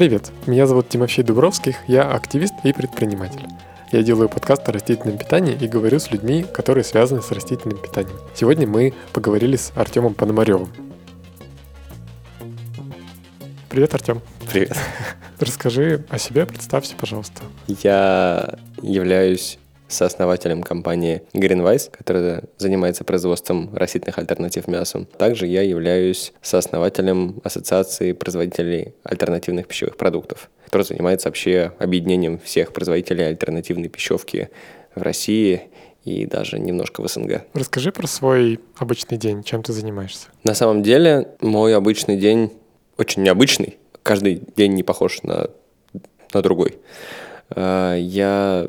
Привет, меня зовут Тимофей Дубровских, я активист и предприниматель. Я делаю подкаст о растительном питании и говорю с людьми, которые связаны с растительным питанием. Сегодня мы поговорили с Артемом Пономаревым. Привет, Артем. Привет. Расскажи о себе, представься, пожалуйста. Я являюсь сооснователем компании Greenwise, которая занимается производством растительных альтернатив мясу. Также я являюсь сооснователем Ассоциации производителей альтернативных пищевых продуктов, которая занимается вообще объединением всех производителей альтернативной пищевки в России и даже немножко в СНГ. Расскажи про свой обычный день, чем ты занимаешься. На самом деле мой обычный день очень необычный. Каждый день не похож на, на другой. А, я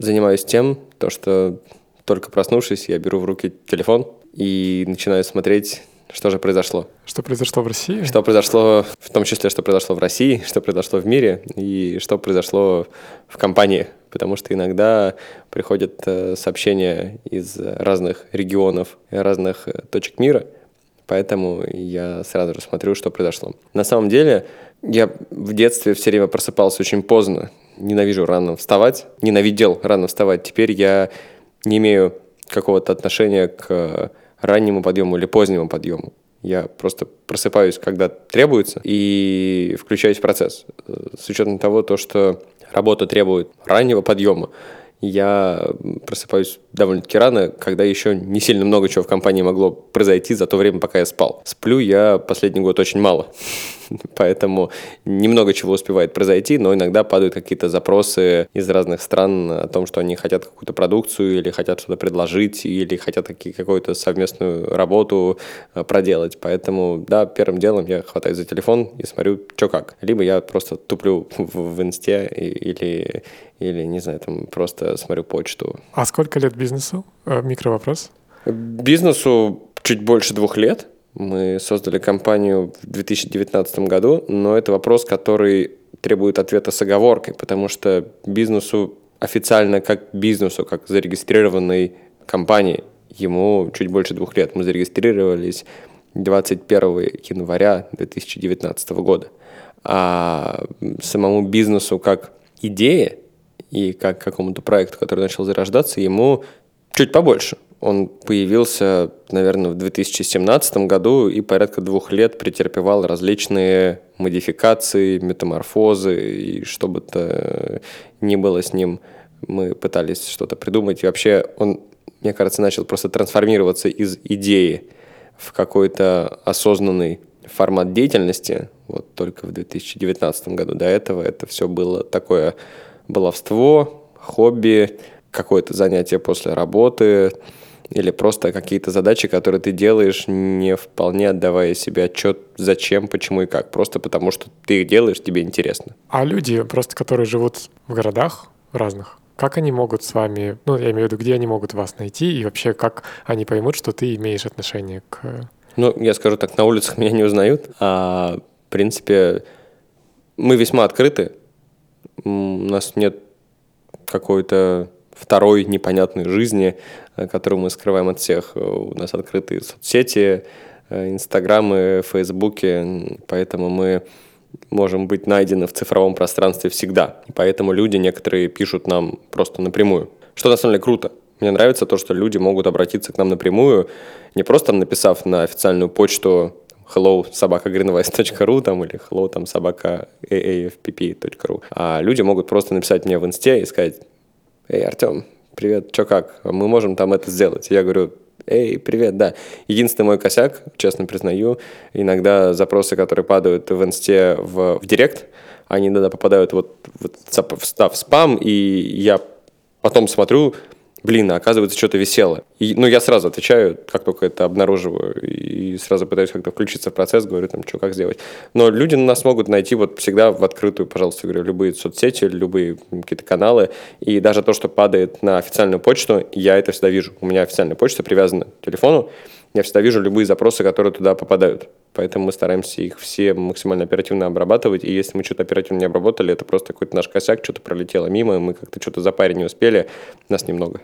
занимаюсь тем, то, что только проснувшись, я беру в руки телефон и начинаю смотреть, что же произошло. Что произошло в России? Что произошло, в том числе, что произошло в России, что произошло в мире и что произошло в компании. Потому что иногда приходят э, сообщения из разных регионов, разных э, точек мира, поэтому я сразу же смотрю, что произошло. На самом деле, я в детстве все время просыпался очень поздно, ненавижу рано вставать, ненавидел рано вставать. Теперь я не имею какого-то отношения к раннему подъему или позднему подъему. Я просто просыпаюсь, когда требуется, и включаюсь в процесс. С учетом того, то, что работа требует раннего подъема, я просыпаюсь довольно-таки рано, когда еще не сильно много чего в компании могло произойти за то время, пока я спал. Сплю я последний год очень мало, поэтому немного чего успевает произойти, но иногда падают какие-то запросы из разных стран о том, что они хотят какую-то продукцию или хотят что-то предложить, или хотят какую-то совместную работу э, проделать. Поэтому, да, первым делом я хватаюсь за телефон и смотрю, что как. Либо я просто туплю в, в инсте или или, не знаю, там просто смотрю почту. А сколько лет бизнесу? Э, микровопрос. Бизнесу чуть больше двух лет. Мы создали компанию в 2019 году, но это вопрос, который требует ответа с оговоркой, потому что бизнесу официально как бизнесу, как зарегистрированной компании, ему чуть больше двух лет. Мы зарегистрировались 21 января 2019 года. А самому бизнесу как идее и как какому-то проекту, который начал зарождаться, ему чуть побольше. Он появился, наверное, в 2017 году и порядка двух лет претерпевал различные модификации, метаморфозы, и что бы то ни было с ним, мы пытались что-то придумать. И вообще он, мне кажется, начал просто трансформироваться из идеи в какой-то осознанный формат деятельности, вот только в 2019 году. До этого это все было такое баловство, хобби, какое-то занятие после работы или просто какие-то задачи, которые ты делаешь, не вполне отдавая себе отчет, зачем, почему и как. Просто потому, что ты их делаешь, тебе интересно. А люди, просто которые живут в городах разных, как они могут с вами, ну, я имею в виду, где они могут вас найти, и вообще, как они поймут, что ты имеешь отношение к... Ну, я скажу так, на улицах меня не узнают, а, в принципе, мы весьма открыты, у нас нет какой-то второй непонятной жизни, э, которую мы скрываем от всех. У нас открытые соцсети, э, инстаграмы, фейсбуки, поэтому мы можем быть найдены в цифровом пространстве всегда. Поэтому люди некоторые пишут нам просто напрямую. Что на самом деле круто. Мне нравится то, что люди могут обратиться к нам напрямую, не просто написав на официальную почту hello собака greenwise.ru там или hello там собака aafpp.ru. А люди могут просто написать мне в инсте и сказать, эй, Артем, привет, чё как, мы можем там это сделать. Я говорю, эй, привет, да. Единственный мой косяк, честно признаю, иногда запросы, которые падают в инсте в, в директ, они иногда попадают вот, вот в, в спам, и я потом смотрю, блин, а оказывается, что-то висело. И, ну, я сразу отвечаю, как только это обнаруживаю, и сразу пытаюсь как-то включиться в процесс, говорю там, что, как сделать. Но люди нас могут найти вот всегда в открытую, пожалуйста, говорю, любые соцсети, любые какие-то каналы, и даже то, что падает на официальную почту, я это всегда вижу. У меня официальная почта привязана к телефону, я всегда вижу любые запросы, которые туда попадают. Поэтому мы стараемся их все максимально оперативно обрабатывать. И если мы что-то оперативно не обработали, это просто какой-то наш косяк, что-то пролетело мимо, мы как-то что-то за парень не успели, нас немного.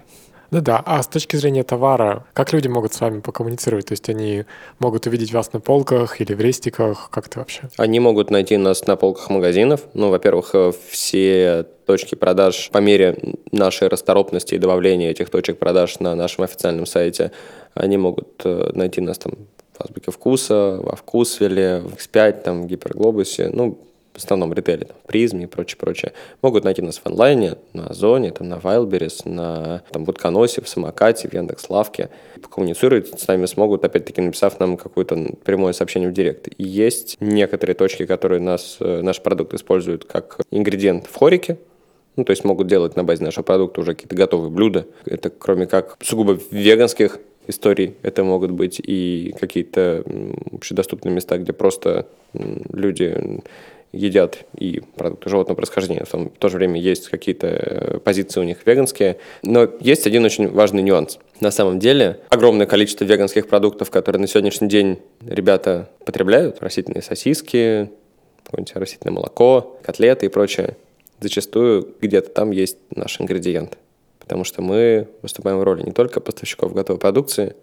Ну да, а с точки зрения товара, как люди могут с вами покоммуницировать? То есть они могут увидеть вас на полках или в рестиках? Как это вообще? Они могут найти нас на полках магазинов. Ну, во-первых, э, все точки продаж по мере нашей расторопности и добавления этих точек продаж на нашем официальном сайте, они могут э, найти нас там в Азбуке Вкуса, во Вкусвеле, в X5, там, в Гиперглобусе. Ну, в основном ритейле, там, призме и прочее, прочее, могут найти нас в онлайне, на Озоне, там, на Wildberries, на там, Бутконосе, в Самокате, в Яндекс.Лавке. Коммуницировать с нами смогут, опять-таки, написав нам какое-то прямое сообщение в директ. И есть некоторые точки, которые нас, э, наш продукт используют как ингредиент в хорике, ну, то есть могут делать на базе нашего продукта уже какие-то готовые блюда. Это кроме как сугубо веганских историй, это могут быть и какие-то общедоступные места, где просто люди едят и продукты животного происхождения. В то же время есть какие-то э, позиции у них веганские. Но есть один очень важный нюанс. На самом деле огромное количество веганских продуктов, которые на сегодняшний день ребята потребляют, растительные сосиски, какое-нибудь растительное молоко, котлеты и прочее, зачастую где-то там есть наш ингредиент. Потому что мы выступаем в роли не только поставщиков готовой продукции,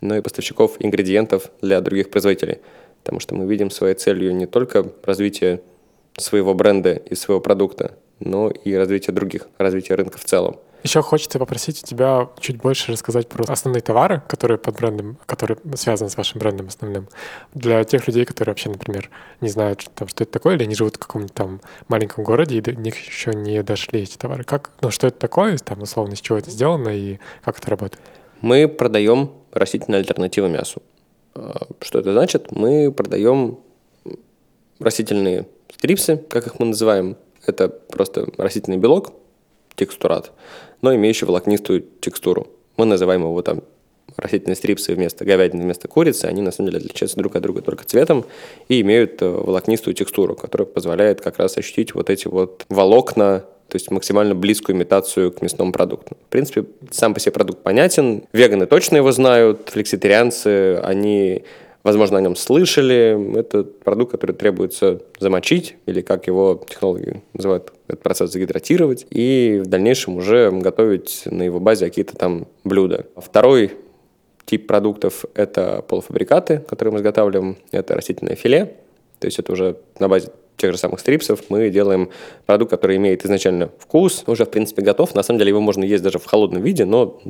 но и поставщиков ингредиентов для других производителей. Потому что мы видим своей целью не только развитие своего бренда и своего продукта, но и развитие других, развитие рынка в целом. Еще хочется попросить у тебя чуть больше рассказать про основные товары, которые под брендом, которые связаны с вашим брендом основным. Для тех людей, которые вообще, например, не знают, там, что это такое, или они живут в каком-нибудь там маленьком городе, и до них еще не дошли эти товары. Как, ну, что это такое, там, условно, из чего это сделано и как это работает? Мы продаем растительные альтернативы мясу. А, что это значит? Мы продаем растительные стрипсы, как их мы называем. Это просто растительный белок, текстурат, но имеющий волокнистую текстуру. Мы называем его там растительные стрипсы вместо говядины, вместо курицы, они на самом деле отличаются друг от друга только цветом и имеют э, волокнистую текстуру, которая позволяет как раз ощутить вот эти вот волокна то есть максимально близкую имитацию к мясному продукту. В принципе, сам по себе продукт понятен. Веганы точно его знают, флекситарианцы, они, возможно, о нем слышали. Это продукт, который требуется замочить, или как его технологи называют этот процесс загидратировать, и в дальнейшем уже готовить на его базе какие-то там блюда. Второй тип продуктов – это полуфабрикаты, которые мы изготавливаем. Это растительное филе, то есть это уже на базе тех же самых стрипсов мы делаем продукт, который имеет изначально вкус, уже, в принципе, готов. На самом деле его можно есть даже в холодном виде, но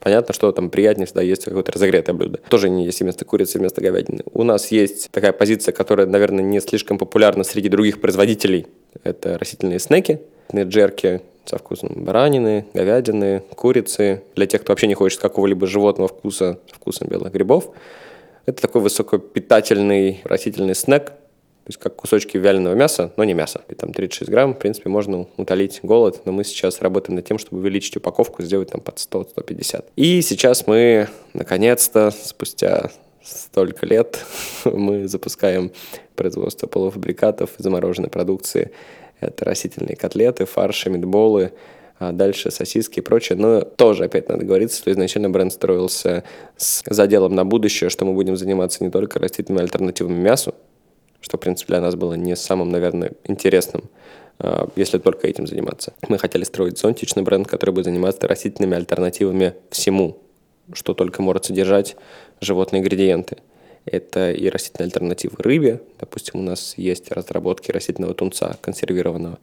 Понятно, что там приятнее всегда есть какое-то разогретое блюдо. Тоже не есть вместо курицы, вместо говядины. У нас есть такая позиция, которая, наверное, не слишком популярна среди других производителей. Это растительные снеки, джерки со вкусом баранины, говядины, курицы. Для тех, кто вообще не хочет какого-либо животного вкуса, вкусом белых грибов. Это такой высокопитательный растительный снек, то есть как кусочки вяленого мяса, но не мясо. И там 36 грамм, в принципе, можно утолить голод, но мы сейчас работаем над тем, чтобы увеличить упаковку, сделать там под 100-150. И сейчас мы, наконец-то, спустя столько лет, мы запускаем производство полуфабрикатов, замороженной продукции. Это растительные котлеты, фарши, мидболы, а дальше сосиски и прочее. Но тоже, опять надо говорить, что изначально бренд строился с заделом на будущее, что мы будем заниматься не только растительными альтернативами мясу, что, в принципе, для нас было не самым, наверное, интересным, а, если только этим заниматься. Мы хотели строить зонтичный бренд, который будет заниматься растительными альтернативами всему, что только может содержать животные ингредиенты. Это и растительные альтернативы рыбе. Допустим, у нас есть разработки растительного тунца консервированного.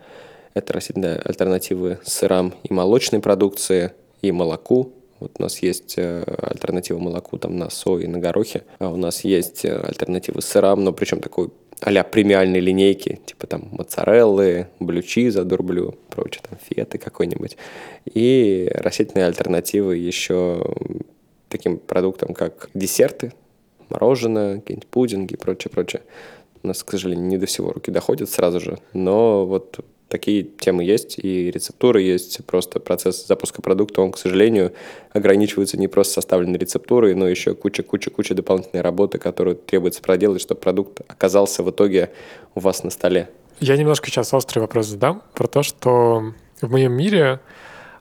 Это растительные альтернативы сырам и молочной продукции, и молоку. Вот у нас есть э, альтернатива молоку там на сое и на горохе. А у нас есть э, альтернативы сырам, но причем такой а премиальной линейки, типа там моцареллы, блючиза, дурблю, прочее, там феты какой-нибудь. И растительные альтернативы еще таким продуктам, как десерты, мороженое, какие-нибудь пудинги и прочее, прочее. У нас, к сожалению, не до всего руки доходят сразу же, но вот такие темы есть, и рецептуры есть. Просто процесс запуска продукта, он, к сожалению, ограничивается не просто составленной рецептурой, но еще куча-куча-куча дополнительной работы, которую требуется проделать, чтобы продукт оказался в итоге у вас на столе. Я немножко сейчас острый вопрос задам про то, что в моем мире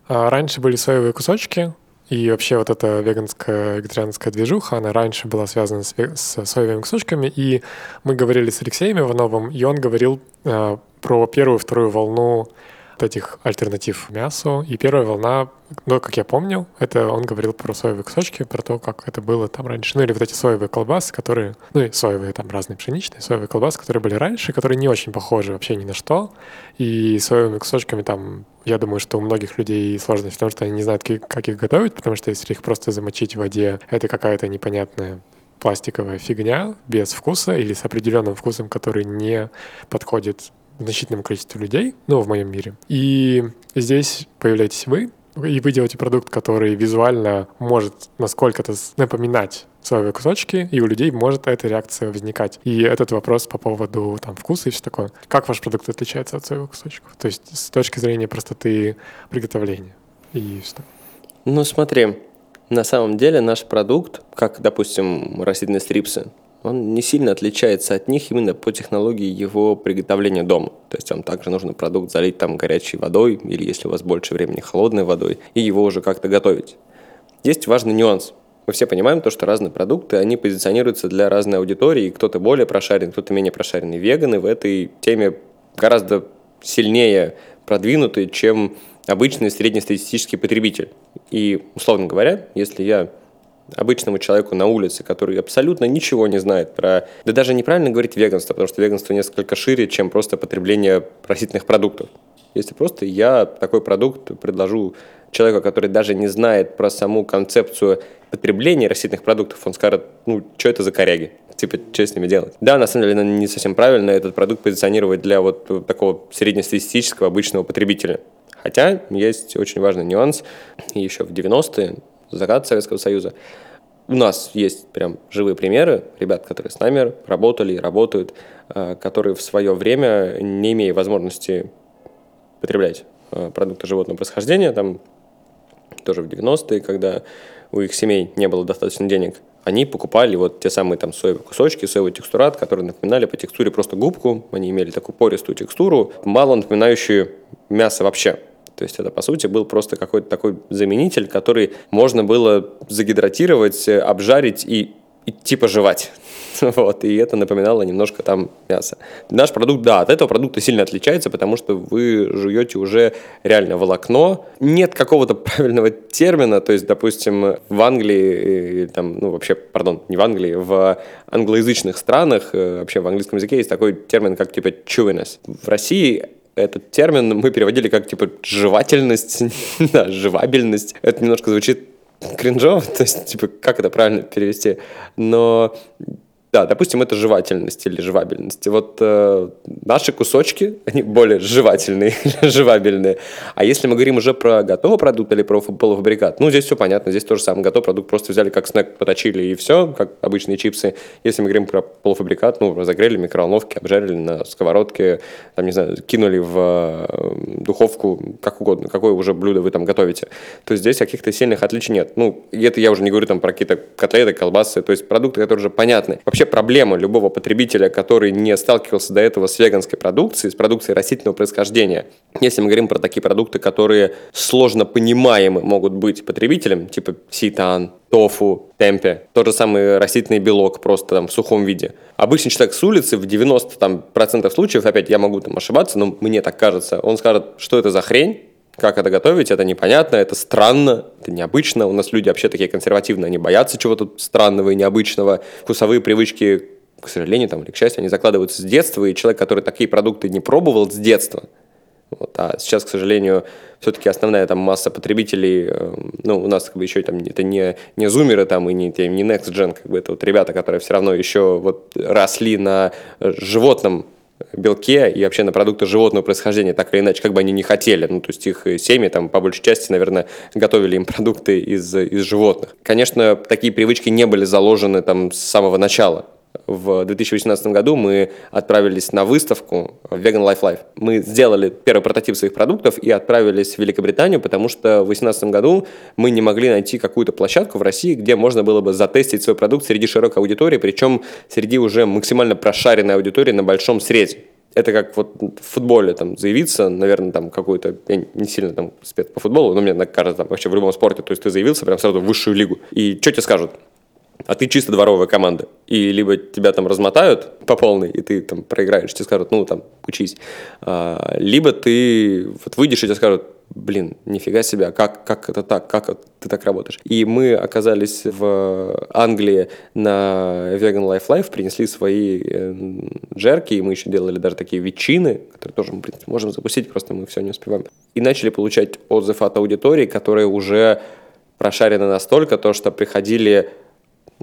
а, раньше были соевые кусочки, и вообще вот эта веганская, вегетарианская движуха, она раньше была связана с, с соевыми кусочками, и мы говорили с Алексеем Ивановым, и он говорил э, про первую, вторую волну этих альтернатив мясу. И первая волна, ну, как я помню, это он говорил про соевые кусочки, про то, как это было там раньше. Ну, или вот эти соевые колбасы, которые, ну, и соевые там разные пшеничные, соевые колбасы, которые были раньше, которые не очень похожи вообще ни на что. И соевыми кусочками там я думаю, что у многих людей сложность в том, что они не знают, как их готовить, потому что если их просто замочить в воде, это какая-то непонятная пластиковая фигня без вкуса или с определенным вкусом, который не подходит значительному количеству людей, ну, в моем мире. И здесь появляетесь вы, и вы делаете продукт, который визуально может насколько-то напоминать соевые кусочки, и у людей может эта реакция возникать. И этот вопрос по поводу там, вкуса и все такое. Как ваш продукт отличается от соевых кусочков? То есть с точки зрения простоты приготовления и что? Ну смотри, на самом деле наш продукт, как, допустим, растительные стрипсы, он не сильно отличается от них именно по технологии его приготовления дома. То есть вам также нужно продукт залить там горячей водой, или если у вас больше времени холодной водой, и его уже как-то готовить. Есть важный нюанс. Мы все понимаем то, что разные продукты, они позиционируются для разной аудитории, кто-то более прошарен, кто-то менее прошаренный. Веганы в этой теме гораздо сильнее продвинуты, чем обычный среднестатистический потребитель. И, условно говоря, если я обычному человеку на улице, который абсолютно ничего не знает про... Да даже неправильно говорить веганство, потому что веганство несколько шире, чем просто потребление растительных продуктов. Если просто я такой продукт предложу человеку, который даже не знает про саму концепцию потребления растительных продуктов, он скажет, ну, что это за коряги? Типа, что с ними делать? Да, на самом деле, не совсем правильно этот продукт позиционировать для вот такого среднестатистического обычного потребителя. Хотя есть очень важный нюанс. Еще в 90-е, закат Советского Союза, у нас есть прям живые примеры ребят, которые с нами работали и работают, э, которые в свое время, не имея возможности потреблять э, продукты животного происхождения, там тоже в 90-е, когда у их семей не было достаточно денег, они покупали вот те самые там соевые кусочки, соевый текстурат, которые напоминали по текстуре просто губку, они имели такую пористую текстуру, мало напоминающую мясо вообще. То есть это, по сути, был просто какой-то такой заменитель, который можно было загидратировать, обжарить и, и типа жевать. Вот, и это напоминало немножко там мясо. Наш продукт, да, от этого продукта сильно отличается, потому что вы жуете уже реально волокно. Нет какого-то правильного термина, то есть, допустим, в Англии, там, ну, вообще, пардон, не в Англии, в англоязычных странах, э, вообще в английском языке есть такой термин, как типа chewiness. В России этот термин мы переводили как типа жевательность, да, жевабельность. Это немножко звучит кринжово, то есть, типа, как это правильно перевести? Но да, допустим, это жевательность или жевабельность. вот э, наши кусочки, они более жевательные или жевабельные. А если мы говорим уже про готовый продукт или про полуфабрикат, ну, здесь все понятно. Здесь тоже самый готовый продукт просто взяли как снэк, поточили и все, как обычные чипсы. Если мы говорим про полуфабрикат, ну, разогрели микроволновки, обжарили на сковородке, там, не знаю, кинули в э, духовку, как угодно, какое уже блюдо вы там готовите, то здесь каких-то сильных отличий нет. Ну, это я уже не говорю там про какие-то котлеты, колбасы, то есть продукты, которые уже понятны. Вообще вообще проблема любого потребителя, который не сталкивался до этого с веганской продукцией, с продукцией растительного происхождения. Если мы говорим про такие продукты, которые сложно понимаемы могут быть потребителям, типа сейтан, тофу, темпе, тот же самый растительный белок просто там в сухом виде. Обычный человек с улицы в 90% там, процентов случаев, опять я могу там ошибаться, но мне так кажется, он скажет, что это за хрень, как это готовить, это непонятно, это странно, это необычно. У нас люди вообще такие консервативные, они боятся чего-то странного и необычного. Вкусовые привычки, к сожалению, там, или к счастью, они закладываются с детства, и человек, который такие продукты не пробовал с детства, вот, а сейчас, к сожалению, все-таки основная там масса потребителей, э, ну, у нас как бы еще там это не, не зумеры там и не, не next gen, как бы это вот ребята, которые все равно еще вот росли на животном белке и вообще на продукты животного происхождения, так или иначе, как бы они не хотели. Ну, то есть их семьи там по большей части, наверное, готовили им продукты из, из животных. Конечно, такие привычки не были заложены там с самого начала в 2018 году мы отправились на выставку Vegan Life Life. Мы сделали первый прототип своих продуктов и отправились в Великобританию, потому что в 2018 году мы не могли найти какую-то площадку в России, где можно было бы затестить свой продукт среди широкой аудитории, причем среди уже максимально прошаренной аудитории на большом срезе это как вот в футболе там заявиться, наверное, там какой-то, я не сильно там спец по футболу, но мне кажется, там вообще в любом спорте, то есть ты заявился прям сразу в высшую лигу. И что тебе скажут? А ты чисто дворовая команда. И либо тебя там размотают по полной, и ты там проиграешь, тебе скажут, ну, там, учись. А, либо ты вот выйдешь, и тебе скажут, блин, нифига себе, а как, как это так, как ты так работаешь? И мы оказались в Англии на Vegan Life Life, принесли свои э, джерки, и мы еще делали даже такие ветчины, которые тоже мы, в принципе, можем запустить, просто мы все не успеваем. И начали получать отзыв от аудитории, которые уже прошарены настолько, то, что приходили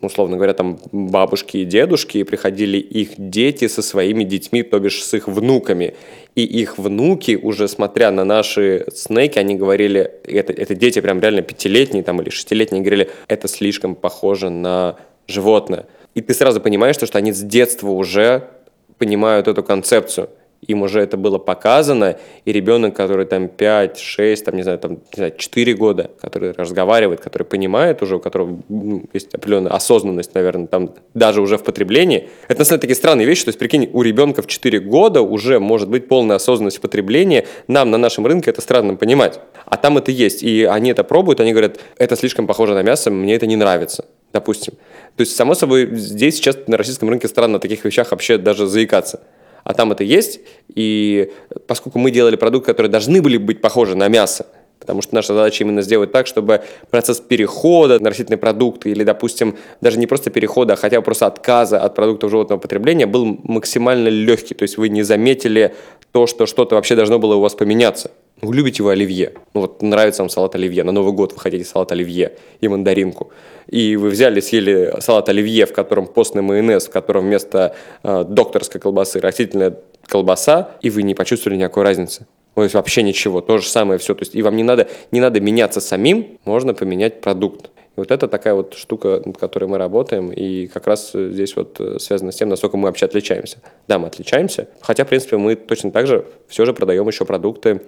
условно говоря, там бабушки и дедушки, и приходили их дети со своими детьми, то бишь с их внуками. И их внуки, уже смотря на наши снеки, они говорили, это, это дети прям реально пятилетние там, или шестилетние, говорили, это слишком похоже на животное. И ты сразу понимаешь, что, они с детства уже понимают эту концепцию – им уже это было показано, и ребенок, который там 5, 6, там, не знаю, там, не знаю, 4 года, который разговаривает, который понимает уже, у которого ну, есть определенная осознанность, наверное, там даже уже в потреблении, это на самом деле такие странные вещи, то есть, прикинь, у ребенка в 4 года уже может быть полная осознанность в потреблении, нам на нашем рынке это странно понимать, а там это есть, и они это пробуют, они говорят, это слишком похоже на мясо, мне это не нравится допустим. То есть, само собой, здесь сейчас на российском рынке странно о таких вещах вообще даже заикаться а там это есть. И поскольку мы делали продукты, которые должны были быть похожи на мясо, Потому что наша задача именно сделать так, чтобы процесс перехода на растительные продукты или, допустим, даже не просто перехода, а хотя бы просто отказа от продуктов животного потребления был максимально легкий. То есть вы не заметили то, что что-то вообще должно было у вас поменяться. Вы любите вы оливье. Ну вот нравится вам салат оливье. На Новый год вы хотите салат оливье и мандаринку. И вы взяли, съели салат оливье, в котором постный майонез, в котором вместо э, докторской колбасы растительная колбаса, и вы не почувствовали никакой разницы. То есть вообще ничего, то же самое все. То есть и вам не надо, не надо меняться самим, можно поменять продукт. И вот это такая вот штука, над которой мы работаем, и как раз здесь вот э, связано с тем, насколько мы вообще отличаемся. Да, мы отличаемся, хотя, в принципе, мы точно так же все же продаем еще продукты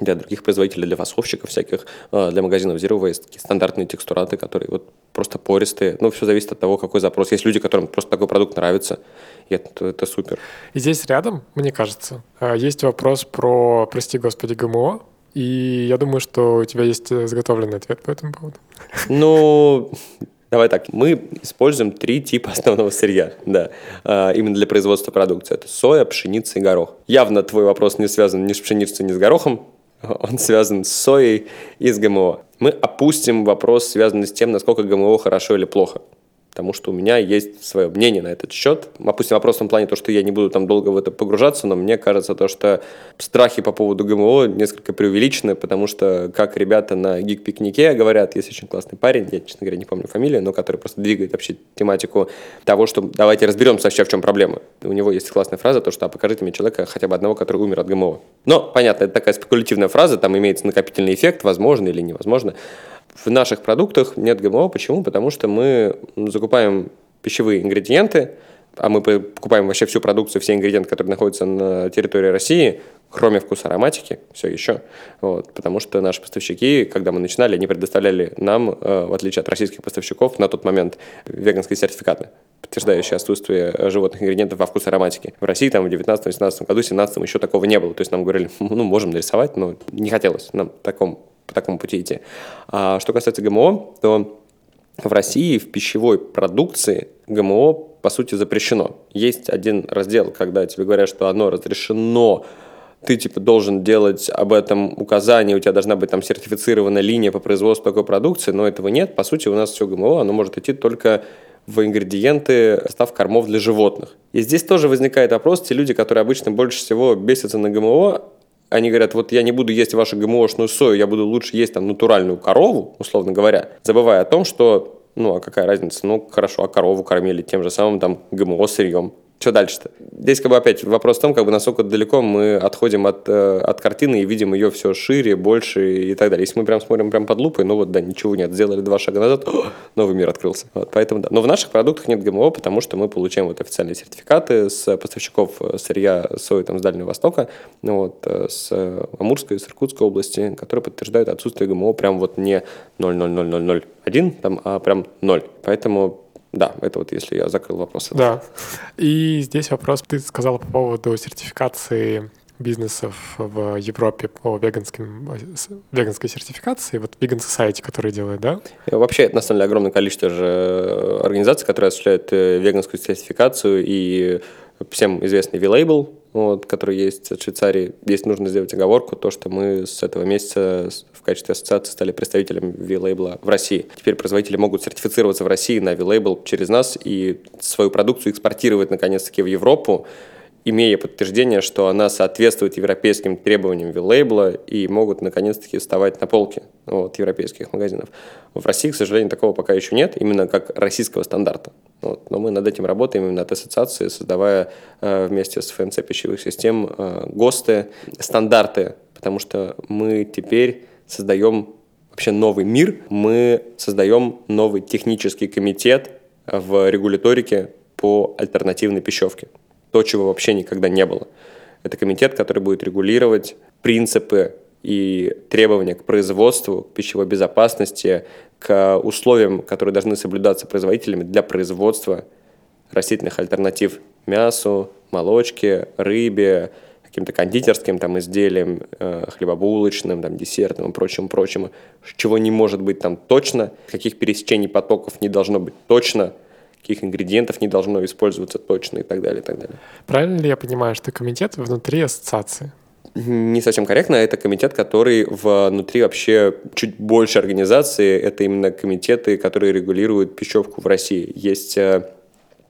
для других производителей, для фасовщиков всяких, э, для магазинов Zero Waste, такие стандартные текстураты, которые вот просто пористые. Ну, все зависит от того, какой запрос. Есть люди, которым просто такой продукт нравится, и это, это супер. И здесь рядом, мне кажется, э, есть вопрос про, прости господи, ГМО, и я думаю, что у тебя есть заготовленный ответ по этому поводу. Ну, Давай так, мы используем три типа основного сырья, да, а, именно для производства продукции. Это соя, пшеница и горох. Явно твой вопрос не связан ни с пшеницей, ни с горохом, он связан с соей и с ГМО. Мы опустим вопрос, связанный с тем, насколько ГМО хорошо или плохо потому что у меня есть свое мнение на этот счет. Опустим вопрос в том плане, то, что я не буду там долго в это погружаться, но мне кажется, то, что страхи по поводу ГМО несколько преувеличены, потому что, как ребята на гик-пикнике говорят, есть очень классный парень, я, честно говоря, не помню фамилию, но который просто двигает вообще тематику того, что давайте разберемся вообще, в чем проблема. у него есть классная фраза, то, что а покажите мне человека хотя бы одного, который умер от ГМО. Но, понятно, это такая спекулятивная фраза, там имеется накопительный эффект, возможно или невозможно. В наших продуктах нет ГМО. Почему? Потому что мы закупаем пищевые ингредиенты, а мы покупаем вообще всю продукцию, все ингредиенты, которые находятся на территории России, кроме вкуса ароматики, все еще. Вот, потому что наши поставщики, когда мы начинали, они предоставляли нам, э, в отличие от российских поставщиков, на тот момент веганские сертификаты, подтверждающие отсутствие животных ингредиентов во вкусе ароматики. В России там в 19-18 году, 17 еще такого не было. То есть нам говорили, ну, можем нарисовать, но не хотелось нам таком по такому пути идти. А что касается ГМО, то в России в пищевой продукции ГМО по сути запрещено. Есть один раздел, когда тебе говорят, что оно разрешено, ты типа должен делать об этом указание, у тебя должна быть там сертифицированная линия по производству такой продукции, но этого нет. По сути, у нас все ГМО, оно может идти только в ингредиенты состав кормов для животных. И здесь тоже возникает вопрос, те люди, которые обычно больше всего бесятся на ГМО, они говорят, вот я не буду есть вашу ГМОшную сою, я буду лучше есть там натуральную корову, условно говоря, забывая о том, что, ну, а какая разница, ну, хорошо, а корову кормили тем же самым там ГМО сырьем, что дальше-то? Здесь как бы опять вопрос в том, как бы насколько далеко мы отходим от, э, от картины и видим ее все шире, больше и так далее. Если мы прям смотрим прям под лупой, ну вот да, ничего нет, сделали два шага назад, о, новый мир открылся. Вот, поэтому да. Но в наших продуктах нет ГМО, потому что мы получаем вот официальные сертификаты с поставщиков э, сырья сои там, с Дальнего Востока, ну, вот, э, с Амурской, с Иркутской области, которые подтверждают отсутствие ГМО прям вот не 0,00001, там, а прям 0. Поэтому да, это вот если я закрыл вопрос. Да. И здесь вопрос, ты сказал по поводу сертификации бизнесов в Европе по веганским, веганской сертификации, вот Vegan Society, который делает, да? Вообще, это на самом деле огромное количество же организаций, которые осуществляют веганскую сертификацию, и всем известный V-Label, вот, который есть от Швейцарии. Здесь нужно сделать оговорку, то, что мы с этого месяца в качестве ассоциации стали представителем V-Label в России. Теперь производители могут сертифицироваться в России на V-Label через нас и свою продукцию экспортировать наконец-таки в Европу, имея подтверждение, что она соответствует европейским требованиям виллейбла и могут наконец-таки вставать на полке вот, европейских магазинов. В России, к сожалению, такого пока еще нет, именно как российского стандарта. Вот. Но мы над этим работаем именно от ассоциации, создавая э, вместе с ФНЦ пищевых систем э, ГОСТы, стандарты, потому что мы теперь создаем вообще новый мир, мы создаем новый технический комитет в регуляторике по альтернативной пищевке то, чего вообще никогда не было. Это комитет, который будет регулировать принципы и требования к производству, к пищевой безопасности, к условиям, которые должны соблюдаться производителями для производства растительных альтернатив мясу, молочке, рыбе, каким-то кондитерским там изделиям, э, хлебобулочным, там, десертным и прочим, прочим, чего не может быть там точно, каких пересечений потоков не должно быть точно – каких ингредиентов не должно использоваться точно и так далее, и так далее. Правильно ли я понимаю, что комитет внутри ассоциации? Не совсем корректно. Это комитет, который внутри вообще чуть больше организации. Это именно комитеты, которые регулируют пищевку в России. Есть э,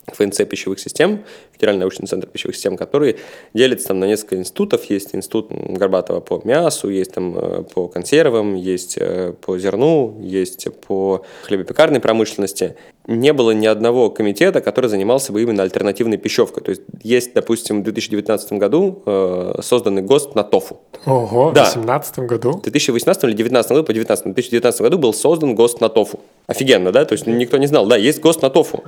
ФНЦ пищевых систем, Федеральный научный центр пищевых систем, который делится там на несколько институтов. Есть институт Горбатова по мясу, есть там э, по консервам, есть э, по зерну, есть по хлебопекарной промышленности. Не было ни одного комитета, который занимался бы именно альтернативной пищевкой. То есть есть, допустим, в 2019 году э, созданный ГОСТ на тофу. Ого, да. в 2018 году? В 2018 или 2019 году, по 2019, в 2019 году был создан ГОСТ на тофу. Офигенно, да? То есть никто не знал. Да, есть ГОСТ на тофу.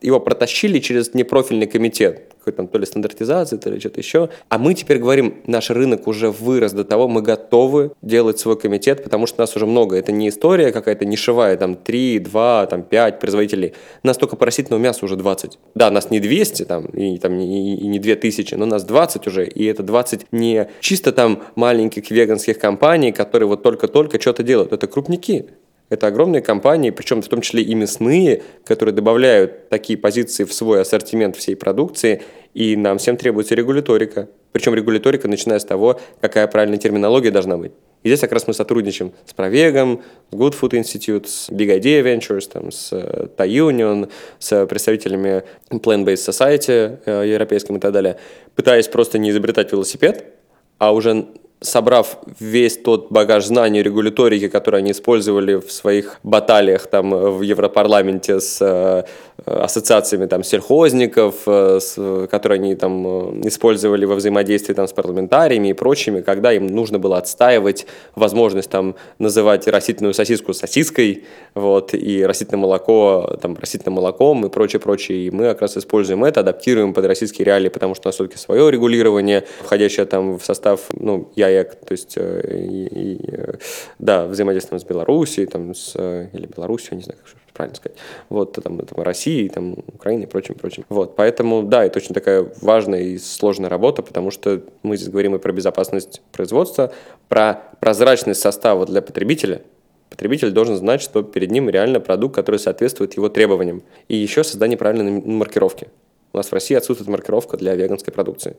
Его протащили через непрофильный комитет какой-то там то ли стандартизации, то ли что-то еще. А мы теперь говорим, наш рынок уже вырос до того, мы готовы делать свой комитет, потому что нас уже много. Это не история какая-то нишевая, там 3, 2, там 5 производителей. Нас только по растительному мясу уже 20. Да, нас не 200 там, и, там, и, и не 2000, но нас 20 уже. И это 20 не чисто там маленьких веганских компаний, которые вот только-только что-то делают. Это крупники. Это огромные компании, причем в том числе и мясные, которые добавляют такие позиции в свой ассортимент всей продукции, и нам всем требуется регуляторика. Причем регуляторика, начиная с того, какая правильная терминология должна быть. И здесь как раз мы сотрудничаем с Провегом, с Good Food Institute, с Big Idea Ventures, там, с э, Thai Union, с представителями Plant-Based Society э, европейским и так далее, пытаясь просто не изобретать велосипед, а уже собрав весь тот багаж знаний регуляторики, который они использовали в своих баталиях там в Европарламенте с э, ассоциациями там сельхозников, э, с, которые они там э, использовали во взаимодействии там с парламентариями и прочими, когда им нужно было отстаивать возможность там называть растительную сосиску сосиской, вот, и растительное молоко там растительным молоком и прочее, прочее. И мы как раз используем это, адаптируем под российские реалии, потому что у нас все-таки свое регулирование, входящее там в состав, ну, я ЯЭК, то есть, э, и, и, э, да, взаимодействуем с Белоруссией, там, с, э, или Белоруссией, не знаю, как правильно сказать, вот, там, там Россией, там, Украиной и прочим, прочим. Вот, поэтому, да, это очень такая важная и сложная работа, потому что мы здесь говорим и про безопасность производства, про прозрачность состава для потребителя, Потребитель должен знать, что перед ним реально продукт, который соответствует его требованиям. И еще создание правильной маркировки. У нас в России отсутствует маркировка для веганской продукции.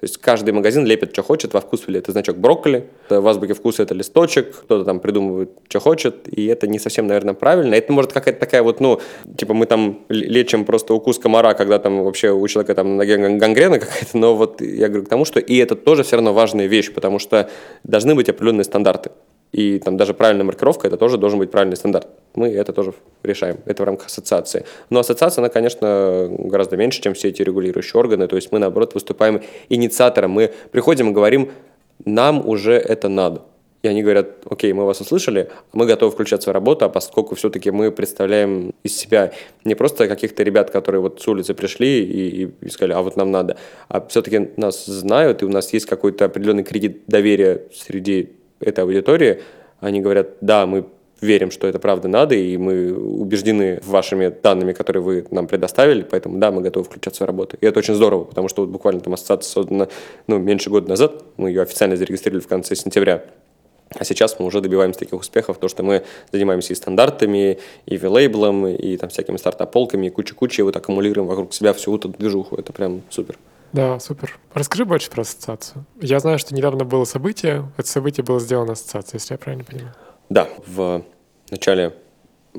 То есть каждый магазин лепит, что хочет, во вкус это значок брокколи, в азбуке вкуса это листочек, кто-то там придумывает, что хочет, и это не совсем, наверное, правильно. Это может какая-то такая вот, ну, типа мы там лечим просто укус комара, когда там вообще у человека там ноге гангрена какая-то, но вот я говорю к тому, что и это тоже все равно важная вещь, потому что должны быть определенные стандарты. И там даже правильная маркировка, это тоже должен быть правильный стандарт. Мы это тоже решаем. Это в рамках ассоциации. Но ассоциация, она, конечно, гораздо меньше, чем все эти регулирующие органы. То есть мы, наоборот, выступаем инициатором. Мы приходим и говорим, нам уже это надо. И они говорят, окей, мы вас услышали, мы готовы включаться в работу, а поскольку все-таки мы представляем из себя не просто каких-то ребят, которые вот с улицы пришли и, и сказали, а вот нам надо, а все-таки нас знают, и у нас есть какой-то определенный кредит доверия среди этой аудитории, они говорят, да, мы верим, что это правда надо, и мы убеждены вашими данными, которые вы нам предоставили, поэтому да, мы готовы включаться в работу. И это очень здорово, потому что вот буквально там ассоциация создана ну, меньше года назад, мы ее официально зарегистрировали в конце сентября. А сейчас мы уже добиваемся таких успехов, то что мы занимаемся и стандартами, и вилейблом, и там всякими стартап-полками, и куча-куча, и вот аккумулируем вокруг себя всю эту движуху. Это прям супер. Да, супер. Расскажи больше про ассоциацию. Я знаю, что недавно было событие. Это событие было сделано ассоциацией, если я правильно понимаю. Да, в начале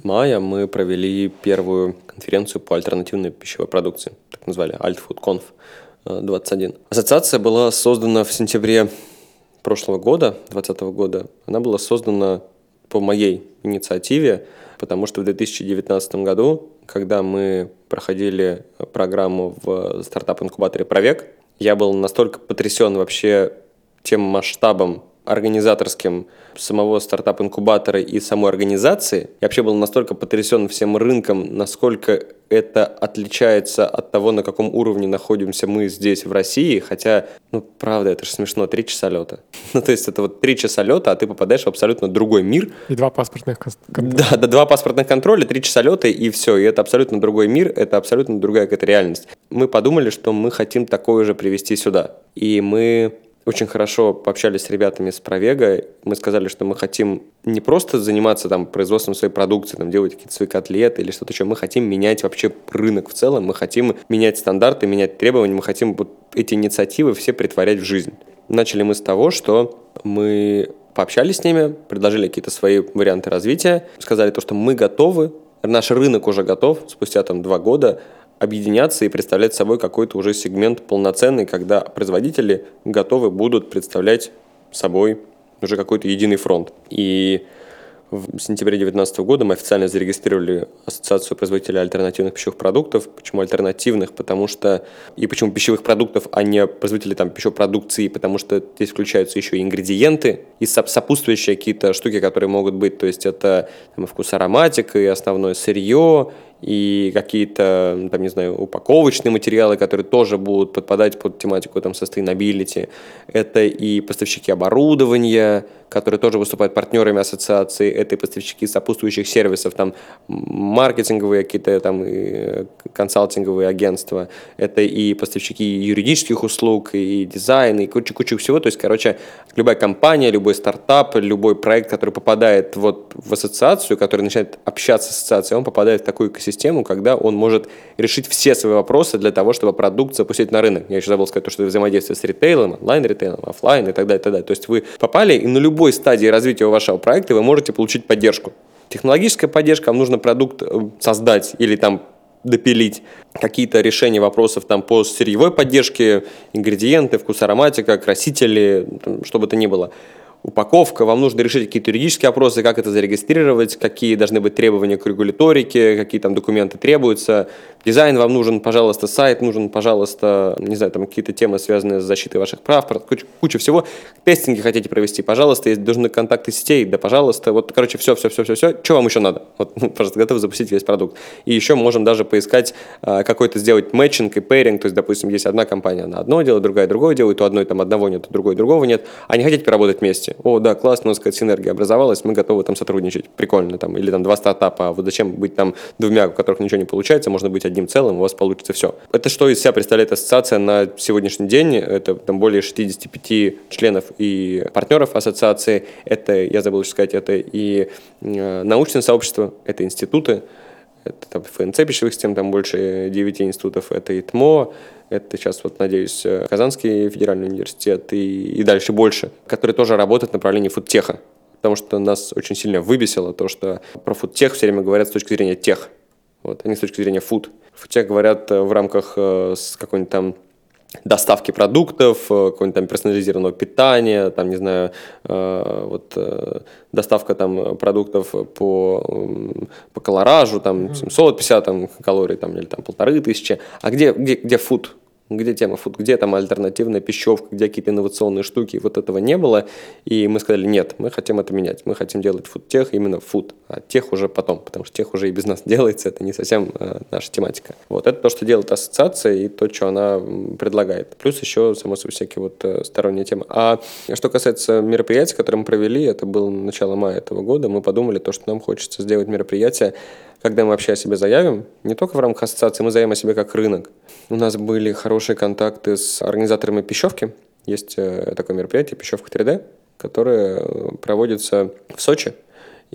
мая мы провели первую конференцию по альтернативной пищевой продукции, так назвали Alt Food Conf 21. Ассоциация была создана в сентябре прошлого года, 2020 года. Она была создана по моей инициативе, потому что в 2019 году, когда мы проходили программу в стартап-инкубаторе «Провек», я был настолько потрясен вообще тем масштабом организаторским самого стартап-инкубатора и самой организации. Я вообще был настолько потрясен всем рынком, насколько это отличается от того, на каком уровне находимся мы здесь, в России. Хотя, ну, правда, это же смешно, три часа лета. ну, то есть это вот три часа лета, а ты попадаешь в абсолютно другой мир. И два паспортных контроля. Да, да, два паспортных контроля, три часа лета, и все. И это абсолютно другой мир, это абсолютно другая какая-то реальность. Мы подумали, что мы хотим такое же привести сюда. И мы очень хорошо пообщались с ребятами с Провега. Мы сказали, что мы хотим не просто заниматься там производством своей продукции, там делать какие-то свои котлеты или что-то еще. Мы хотим менять вообще рынок в целом. Мы хотим менять стандарты, менять требования. Мы хотим вот эти инициативы все притворять в жизнь. Начали мы с того, что мы пообщались с ними, предложили какие-то свои варианты развития, сказали то, что мы готовы, наш рынок уже готов спустя там два года объединяться и представлять собой какой-то уже сегмент полноценный, когда производители готовы будут представлять собой уже какой-то единый фронт. И в сентябре 2019 года мы официально зарегистрировали Ассоциацию производителей альтернативных пищевых продуктов. Почему альтернативных? Потому что... И почему пищевых продуктов, а не производителей там, пищевой продукции? Потому что здесь включаются еще и ингредиенты, и сопутствующие какие-то штуки, которые могут быть. То есть это там, вкус ароматика, и основное сырье, и какие-то, там, не знаю, упаковочные материалы, которые тоже будут подпадать под тематику там, sustainability. Это и поставщики оборудования, которые тоже выступают партнерами ассоциации, это и поставщики сопутствующих сервисов, там, маркетинговые какие-то там и консалтинговые агентства, это и поставщики юридических услуг, и дизайн, и куча-куча всего. То есть, короче, любая компания, любой стартап, любой проект, который попадает вот в ассоциацию, который начинает общаться с ассоциацией, он попадает в такую экосистему, систему, когда он может решить все свои вопросы для того, чтобы продукт запустить на рынок. Я еще забыл сказать, то, что взаимодействие с ритейлом, онлайн-ритейлом, офлайн и так далее, и так далее. То есть вы попали, и на любой стадии развития вашего проекта вы можете получить поддержку. Технологическая поддержка, вам нужно продукт э, создать или там допилить какие-то решения вопросов там по сырьевой поддержке, ингредиенты, вкус ароматика, красители, что бы то ни было упаковка, вам нужно решить какие-то юридические вопросы, как это зарегистрировать, какие должны быть требования к регуляторике, какие там документы требуются. Дизайн вам нужен, пожалуйста, сайт нужен, пожалуйста, не знаю, там какие-то темы, связанные с защитой ваших прав, куча, куча всего. Testing и хотите провести, пожалуйста, есть должны контакты сетей, да, пожалуйста. Вот, короче, все, все, все, все, все. Что вам еще надо? Вот, ну, пожалуйста, готовы запустить весь продукт. И еще можем даже поискать а, какой-то сделать matching и pairing, то есть, допустим, есть одна компания, она одно делает, другая другое делает, у одной там одного нет, у другой другого нет, а не хотите поработать вместе вместе. О, да, классно, у нас какая-то синергия образовалась, мы готовы там сотрудничать. Прикольно там. Или там два стартапа, а вот зачем быть там двумя, у которых ничего не получается, можно быть одним целым, у вас получится все. Это что из себя представляет ассоциация на сегодняшний день? Это там более 65 членов и партнеров ассоциации. Это, я забыл сказать, это и э, научное сообщество, это институты, это там, ФНЦ пищевых систем, там больше 9 институтов, это ИТМО, это сейчас, вот, надеюсь, Казанский федеральный университет и, и дальше больше, которые тоже работают в направлении фудтеха. Потому что нас очень сильно выбесило то, что про фудтех все время говорят с точки зрения тех, вот, а не с точки зрения фуд. Фудтех говорят э, в рамках э, с какой-нибудь там доставки продуктов, э, какого-нибудь там персонализированного питания, там, не знаю, э, вот э, доставка там продуктов по, по колоражу, там 750 там, калорий там, или там полторы тысячи. А где, где, где фуд? Где тема фуд, где там альтернативная пищевка, где какие-то инновационные штуки, вот этого не было, и мы сказали, нет, мы хотим это менять, мы хотим делать фуд-тех, именно фуд, а тех уже потом, потому что тех уже и без нас делается, это не совсем э, наша тематика. Вот, это то, что делает ассоциация и то, что она предлагает. Плюс еще, само собой, всякие вот э, сторонние темы. А что касается мероприятий, которые мы провели, это было начало мая этого года, мы подумали то, что нам хочется сделать мероприятие, когда мы вообще о себе заявим, не только в рамках ассоциации, мы заявим о себе как рынок. У нас были хорошие контакты с организаторами пищевки. Есть э, такое мероприятие «Пищевка 3D», которое э, проводится в Сочи.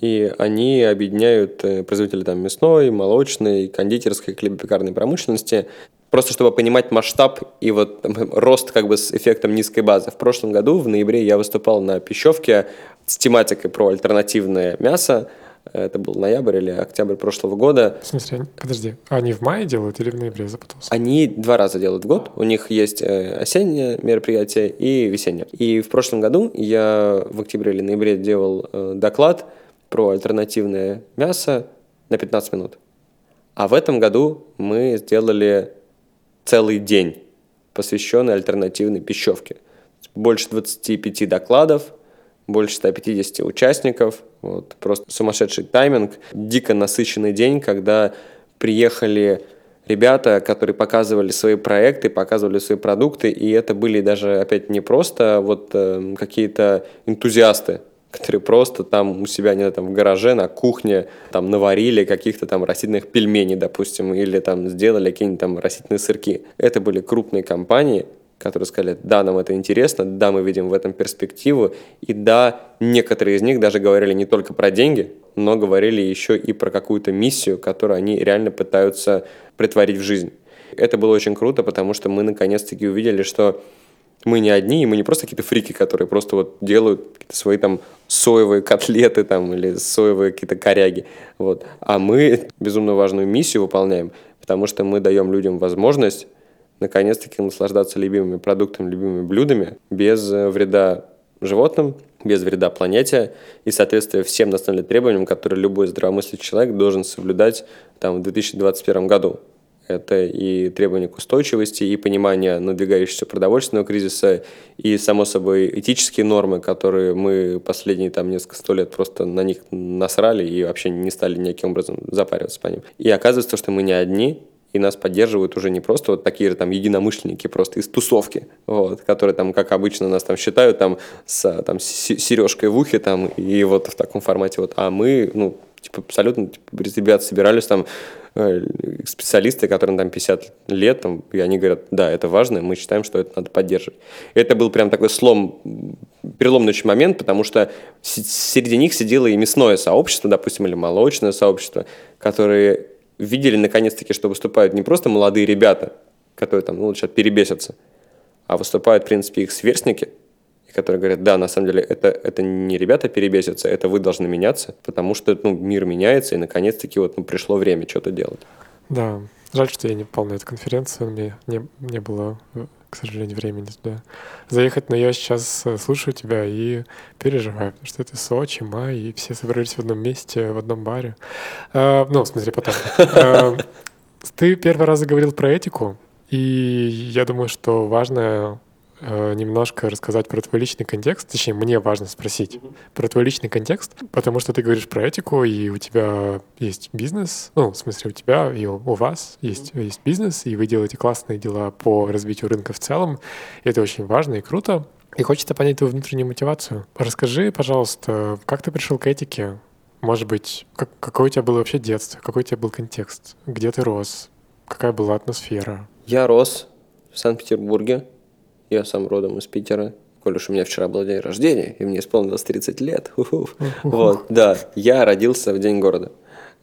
И они объединяют э, производителей там, мясной, молочной, кондитерской, хлебопекарной промышленности, просто чтобы понимать масштаб и вот рост как бы с эффектом низкой базы. В прошлом году, в ноябре, я выступал на пищевке с тематикой про альтернативное мясо, это был ноябрь или октябрь прошлого года. В смысле, подожди, они в мае делают или в ноябре запутался? Они два раза делают в год. У них есть э, осеннее мероприятие и весеннее. И в прошлом году я в октябре или ноябре делал э, доклад про альтернативное мясо на 15 минут. А в этом году мы сделали целый день, посвященный альтернативной пищевке. Больше 25 докладов, больше 150 участников. Вот, просто сумасшедший тайминг, дико насыщенный день, когда приехали ребята, которые показывали свои проекты, показывали свои продукты, и это были даже, опять, не просто вот э, какие-то энтузиасты, которые просто там у себя, не знаю, там в гараже, на кухне там наварили каких-то там растительных пельменей, допустим, или там сделали какие-нибудь там растительные сырки. Это были крупные компании, которые сказали, да, нам это интересно, да, мы видим в этом перспективу, и да, некоторые из них даже говорили не только про деньги, но говорили еще и про какую-то миссию, которую они реально пытаются притворить в жизнь. Это было очень круто, потому что мы наконец-таки увидели, что мы не одни, и мы не просто какие-то фрики, которые просто вот делают какие-то свои там соевые котлеты там или соевые какие-то коряги, вот. А мы безумно важную миссию выполняем, потому что мы даем людям возможность наконец-таки наслаждаться любимыми продуктами, любимыми блюдами без э, вреда животным, без вреда планете и соответствия всем национальным требованиям, которые любой здравомыслящий человек должен соблюдать там, в 2021 году. Это и требования к устойчивости, и понимание надвигающегося продовольственного кризиса, и, само собой, этические нормы, которые мы последние там несколько сто лет просто на них насрали и вообще не стали никаким образом запариваться по ним. И оказывается, что мы не одни, и нас поддерживают уже не просто вот такие там единомышленники просто из тусовки, вот, которые там, как обычно, нас там считают там с там, сережкой в ухе там и вот в таком формате вот, а мы, ну, типа, абсолютно, типа, ребят собирались там э, специалисты, которым там 50 лет, там, и они говорят, да, это важно, мы считаем, что это надо поддерживать. Это был прям такой слом, переломный момент, потому что среди них сидело и мясное сообщество, допустим, или молочное сообщество, которые видели наконец-таки, что выступают не просто молодые ребята, которые там, ну, сейчас перебесятся, а выступают, в принципе, их сверстники, которые говорят, да, на самом деле это, это не ребята перебесятся, это вы должны меняться, потому что ну, мир меняется, и наконец-таки вот ну, пришло время что-то делать. Да, жаль, что я не попал на эту конференцию, мне не, не было к сожалению, времени туда заехать, но я сейчас э, слушаю тебя и переживаю, потому что это Сочи, май, и все собрались в одном месте, в одном баре. А, ну, в смысле, потом. А, ты первый раз заговорил про этику, и я думаю, что важно немножко рассказать про твой личный контекст. Точнее, мне важно спросить mm-hmm. про твой личный контекст, потому что ты говоришь про этику, и у тебя есть бизнес. Ну, в смысле, у тебя и у, вас есть, mm-hmm. есть бизнес, и вы делаете классные дела по развитию рынка в целом. И это очень важно и круто. И хочется понять твою внутреннюю мотивацию. Расскажи, пожалуйста, как ты пришел к этике? Может быть, как, какое у тебя было вообще детство? Какой у тебя был контекст? Где ты рос? Какая была атмосфера? Я рос в Санкт-Петербурге я сам родом из Питера. Коль уж у меня вчера был день рождения, и мне исполнилось 30 лет. Вот, да, я родился в день города.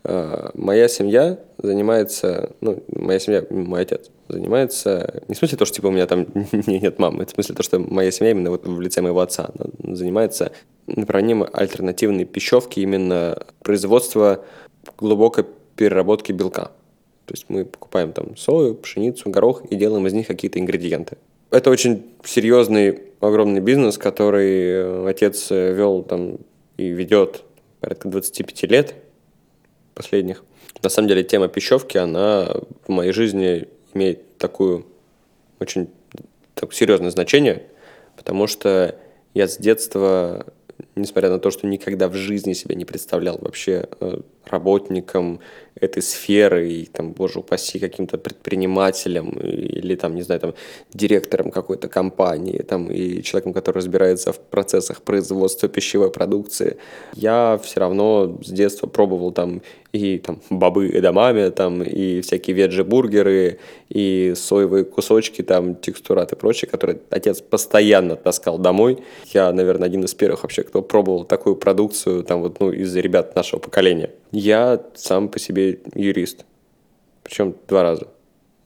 А, моя семья занимается, ну, моя семья, мой отец занимается, не в смысле то, что типа у меня там нет мамы, это в смысле то, что моя семья именно вот в лице моего отца занимается направлением альтернативной пищевки, именно производства глубокой переработки белка. То есть мы покупаем там сою, пшеницу, горох и делаем из них какие-то ингредиенты это очень серьезный, огромный бизнес, который э, отец э, вел там и ведет порядка 25 лет последних. На самом деле тема пищевки, она в моей жизни имеет такую очень так, серьезное значение, потому что я с детства несмотря на то, что никогда в жизни себя не представлял вообще работником этой сферы и, там, боже упаси, каким-то предпринимателем или, там, не знаю, там, директором какой-то компании там, и человеком, который разбирается в процессах производства пищевой продукции. Я все равно с детства пробовал там и там бобы эдамами, там, и всякие веджи-бургеры, и соевые кусочки, там, текстурат и прочее, которые отец постоянно таскал домой. Я, наверное, один из первых вообще, кто пробовал такую продукцию, там, вот, ну, из ребят нашего поколения. Я сам по себе юрист, причем два раза.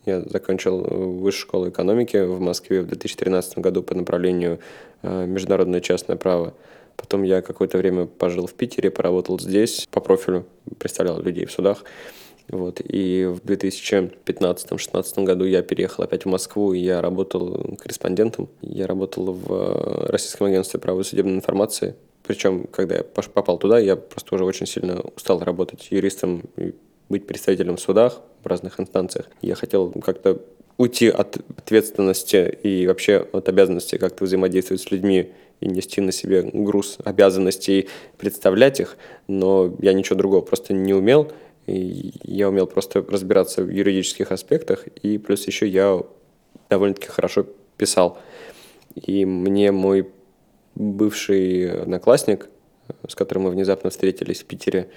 Я закончил высшую школу экономики в Москве в 2013 году по направлению э, международное частное право. Потом я какое-то время пожил в Питере, поработал здесь по профилю, представлял людей в судах. Вот. И в 2015-2016 году я переехал опять в Москву, и я работал корреспондентом. Я работал в э, Российском агентстве права судебной информации. Причем, когда я попал туда, я просто уже очень сильно устал работать юристом и быть представителем в судах в разных инстанциях. Я хотел как-то уйти от ответственности и вообще от обязанности как-то взаимодействовать с людьми и нести на себе груз обязанностей, представлять их, но я ничего другого просто не умел. И я умел просто разбираться в юридических аспектах, и плюс еще я довольно-таки хорошо писал. И мне мой бывший одноклассник, с которым мы внезапно встретились в Питере,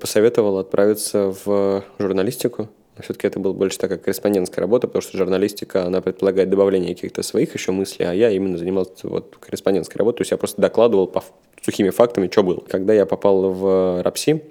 посоветовал отправиться в журналистику. Все-таки это было больше такая корреспондентская работа, потому что журналистика, она предполагает добавление каких-то своих еще мыслей, а я именно занимался вот корреспондентской работой, то есть я просто докладывал по сухими фактами, что было. Когда я попал в РАПСИ,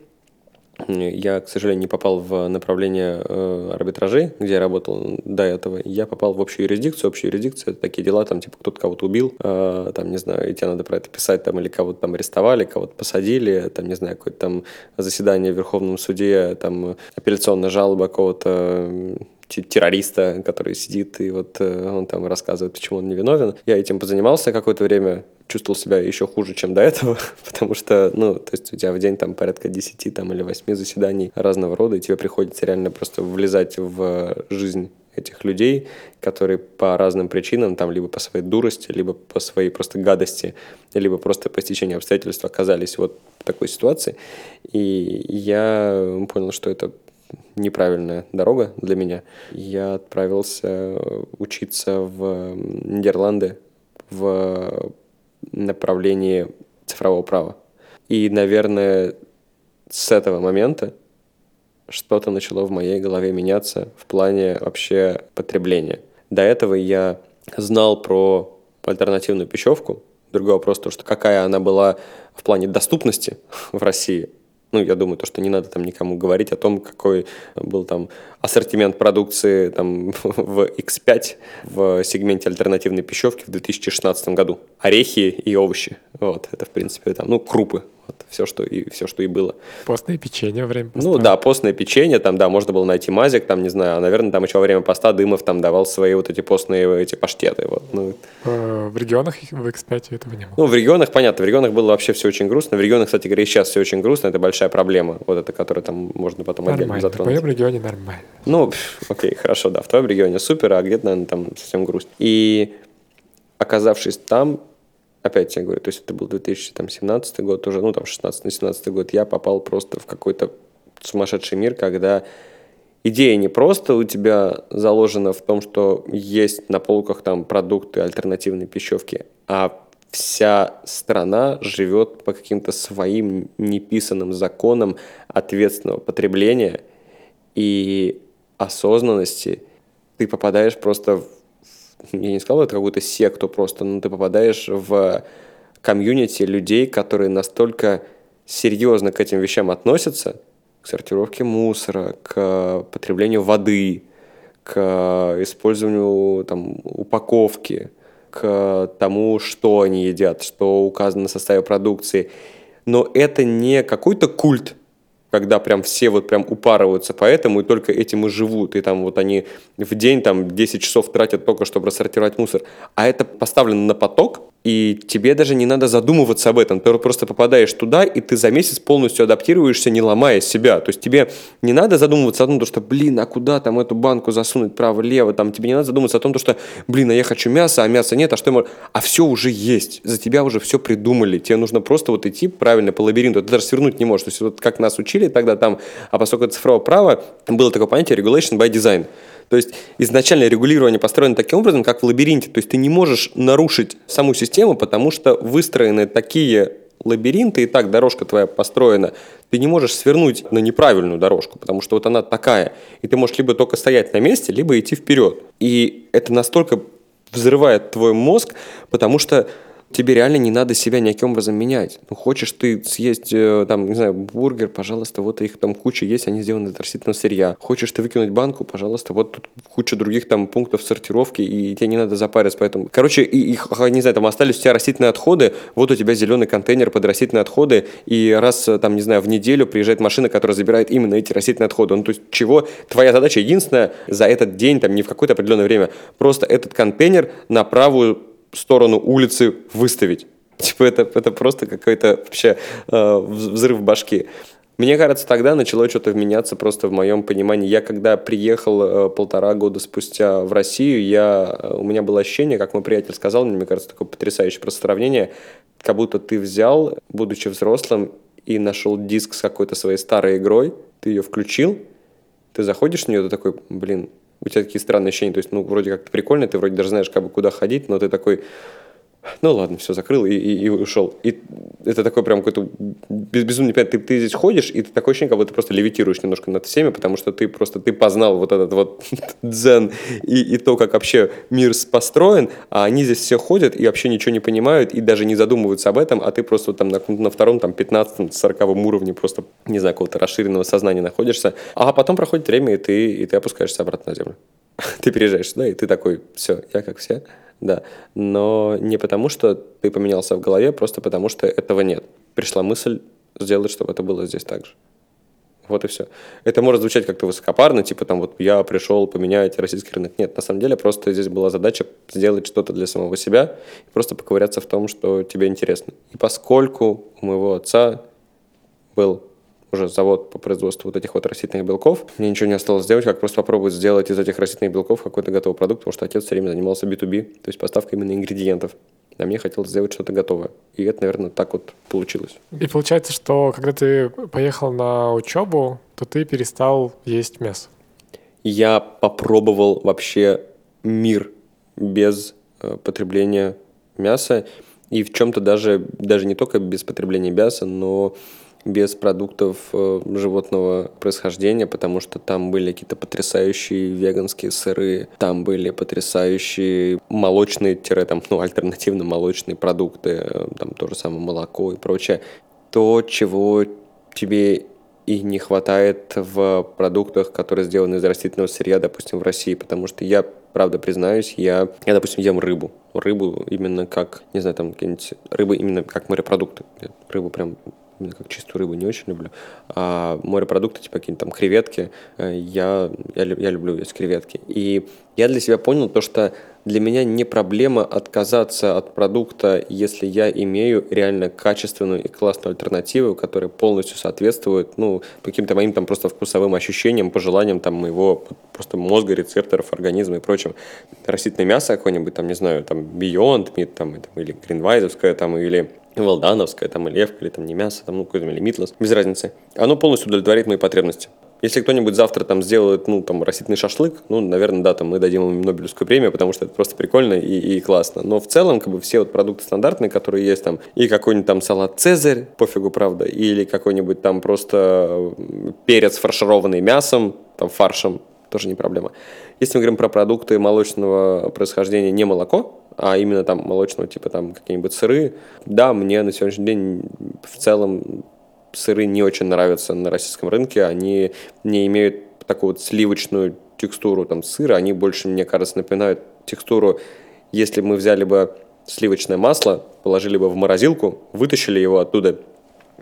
я, к сожалению, не попал в направление э, арбитражей, где я работал до этого. Я попал в общую юрисдикцию. Общая юрисдикция – это такие дела, там, типа, кто-то кого-то убил, э, там, не знаю, и тебе надо про это писать, там, или кого-то там арестовали, кого-то посадили, там, не знаю, какое-то там заседание в Верховном суде, там, апелляционная жалоба какого-то террориста, который сидит, и вот э, он там рассказывает, почему он невиновен. Я этим позанимался какое-то время, чувствовал себя еще хуже, чем до этого, потому что, ну, то есть у тебя в день там порядка 10 там, или 8 заседаний разного рода, и тебе приходится реально просто влезать в жизнь этих людей, которые по разным причинам, там, либо по своей дурости, либо по своей просто гадости, либо просто по стечению обстоятельств оказались вот в такой ситуации. И я понял, что это неправильная дорога для меня. Я отправился учиться в Нидерланды в направлении цифрового права. И, наверное, с этого момента что-то начало в моей голове меняться в плане вообще потребления. До этого я знал про альтернативную пищевку. Другой вопрос, то, что какая она была в плане доступности в России – ну, я думаю, то, что не надо там никому говорить о том, какой был там ассортимент продукции там в X5 в сегменте альтернативной пищевки в 2016 году. Орехи и овощи. Вот, это, в принципе, там, ну, крупы. Вот, все, что и, все, что и было. Постное печенье во время поста. Ну да, постное печенье, там, да, можно было найти мазик, там, не знаю, а, наверное, там еще во время поста Дымов там давал свои вот эти постные эти паштеты. Вот, ну. Э, в регионах в X5 этого не было? Ну, в регионах, понятно, в регионах было вообще все очень грустно. В регионах, кстати говоря, сейчас все очень грустно, это большая проблема, вот это, которая там можно потом нормально. отдельно затронуть. В моем регионе нормально. Ну, окей, хорошо, да, в твоем регионе супер, а где-то, наверное, там совсем грустно. И оказавшись там, опять я говорю, то есть это был 2017 год, уже, ну там 16-17 год, я попал просто в какой-то сумасшедший мир, когда идея не просто у тебя заложена в том, что есть на полках там продукты альтернативной пищевки, а вся страна живет по каким-то своим неписанным законам ответственного потребления и осознанности. Ты попадаешь просто в я не сказал, это какую-то секту просто, но ты попадаешь в комьюнити людей, которые настолько серьезно к этим вещам относятся, к сортировке мусора, к потреблению воды, к использованию там, упаковки, к тому, что они едят, что указано в составе продукции. Но это не какой-то культ, когда прям все вот прям упарываются по этому и только этим и живут. И там вот они в день там 10 часов тратят только, чтобы рассортировать мусор. А это поставлено на поток, И тебе даже не надо задумываться об этом. Ты просто попадаешь туда, и ты за месяц полностью адаптируешься, не ломая себя. То есть тебе не надо задумываться о том, что, блин, а куда там эту банку засунуть право-лево? Там тебе не надо задумываться о том, что, блин, а я хочу мясо, а мяса нет, а что я А все уже есть. За тебя уже все придумали. Тебе нужно просто вот идти правильно по лабиринту. Ты даже свернуть не можешь. То есть вот как нас учили тогда там, а поскольку это цифровое право, было такое понятие regulation by design. То есть изначально регулирование построено таким образом, как в лабиринте. То есть ты не можешь нарушить саму систему, потому что выстроены такие лабиринты, и так дорожка твоя построена, ты не можешь свернуть на неправильную дорожку, потому что вот она такая. И ты можешь либо только стоять на месте, либо идти вперед. И это настолько взрывает твой мозг, потому что тебе реально не надо себя никаким образом менять. Ну, хочешь ты съесть, э, там, не знаю, бургер, пожалуйста, вот их там куча есть, они сделаны из растительного сырья. Хочешь ты выкинуть банку, пожалуйста, вот тут куча других там пунктов сортировки, и тебе не надо запариваться, поэтому... Короче, и, их, не знаю, там остались у тебя растительные отходы, вот у тебя зеленый контейнер под растительные отходы, и раз, э, там, не знаю, в неделю приезжает машина, которая забирает именно эти растительные отходы. Ну, то есть, чего? Твоя задача единственная за этот день, там, не в какое-то определенное время, просто этот контейнер на правую сторону улицы выставить. Типа это, это просто какой-то вообще э, взрыв башки. Мне кажется, тогда начало что-то меняться просто в моем понимании. Я когда приехал э, полтора года спустя в Россию, я, э, у меня было ощущение, как мой приятель сказал, мне кажется, такое потрясающее просто сравнение, как будто ты взял, будучи взрослым, и нашел диск с какой-то своей старой игрой, ты ее включил, ты заходишь в нее, ты такой, блин, у тебя такие странные ощущения, то есть, ну, вроде как прикольно, ты вроде даже знаешь, как бы куда ходить, но ты такой, ну ладно, все, закрыл и, и, и ушел. И это такой прям какой-то безумный пять. Ты, ты здесь ходишь, и ты такое ощущение, как будто ты просто левитируешь немножко над всеми, потому что ты просто, ты познал вот этот вот дзен и, и то, как вообще мир построен, а они здесь все ходят и вообще ничего не понимают, и даже не задумываются об этом, а ты просто там на, на втором, там, 15 40 уровне просто, не знаю, какого-то расширенного сознания находишься, а потом проходит время, и ты, и ты опускаешься обратно на землю. ты переезжаешь сюда, и ты такой, все, я как все, да. Но не потому, что ты поменялся в голове, просто потому, что этого нет. Пришла мысль сделать, чтобы это было здесь так же. Вот и все. Это может звучать как-то высокопарно, типа там вот я пришел поменять российский рынок. Нет, на самом деле просто здесь была задача сделать что-то для самого себя и просто поковыряться в том, что тебе интересно. И поскольку у моего отца был уже завод по производству вот этих вот растительных белков. Мне ничего не осталось сделать, как просто попробовать сделать из этих растительных белков какой-то готовый продукт, потому что отец все время занимался B2B, то есть поставкой именно ингредиентов. А мне хотелось сделать что-то готовое. И это, наверное, так вот получилось. И получается, что когда ты поехал на учебу, то ты перестал есть мясо. Я попробовал вообще мир без э, потребления мяса. И в чем-то даже, даже не только без потребления мяса, но без продуктов э, животного происхождения, потому что там были какие-то потрясающие веганские сыры, там были потрясающие молочные, там, ну, альтернативно молочные продукты, э, там то же самое молоко и прочее. То, чего тебе и не хватает в продуктах, которые сделаны из растительного сырья, допустим, в России, потому что я, правда, признаюсь, я, я допустим, ем рыбу. Рыбу именно как, не знаю, там, какие-нибудь рыбы именно как морепродукты. Рыбу прям именно как чистую рыбу не очень люблю. А морепродукты, типа какие-нибудь там креветки, э, я, я, я люблю есть креветки. И я для себя понял то, что для меня не проблема отказаться от продукта, если я имею реально качественную и классную альтернативу, которая полностью соответствует ну, каким-то моим там просто вкусовым ощущениям, пожеланиям там моего просто мозга, рецепторов, организма и прочим. Растительное мясо какое-нибудь, там, не знаю, там Beyond Meat, там, или Гринвайзовское, там, или Валдановская, там, или Эвка, или там не мясо, там, ну, какой-то, или Митлас, без разницы. Оно полностью удовлетворит мои потребности. Если кто-нибудь завтра там сделает, ну, там, растительный шашлык, ну, наверное, да, там мы дадим им Нобелевскую премию, потому что это просто прикольно и, и классно. Но в целом, как бы, все вот продукты стандартные, которые есть там, и какой-нибудь там салат Цезарь, пофигу, правда, или какой-нибудь там просто перец фаршированный мясом, там, фаршем, тоже не проблема. Если мы говорим про продукты молочного происхождения, не молоко, а именно там молочного типа там какие-нибудь сыры, да, мне на сегодняшний день в целом сыры не очень нравятся на российском рынке, они не имеют такую вот сливочную текстуру там сыра, они больше, мне кажется, напоминают текстуру, если мы взяли бы сливочное масло, положили бы в морозилку, вытащили его оттуда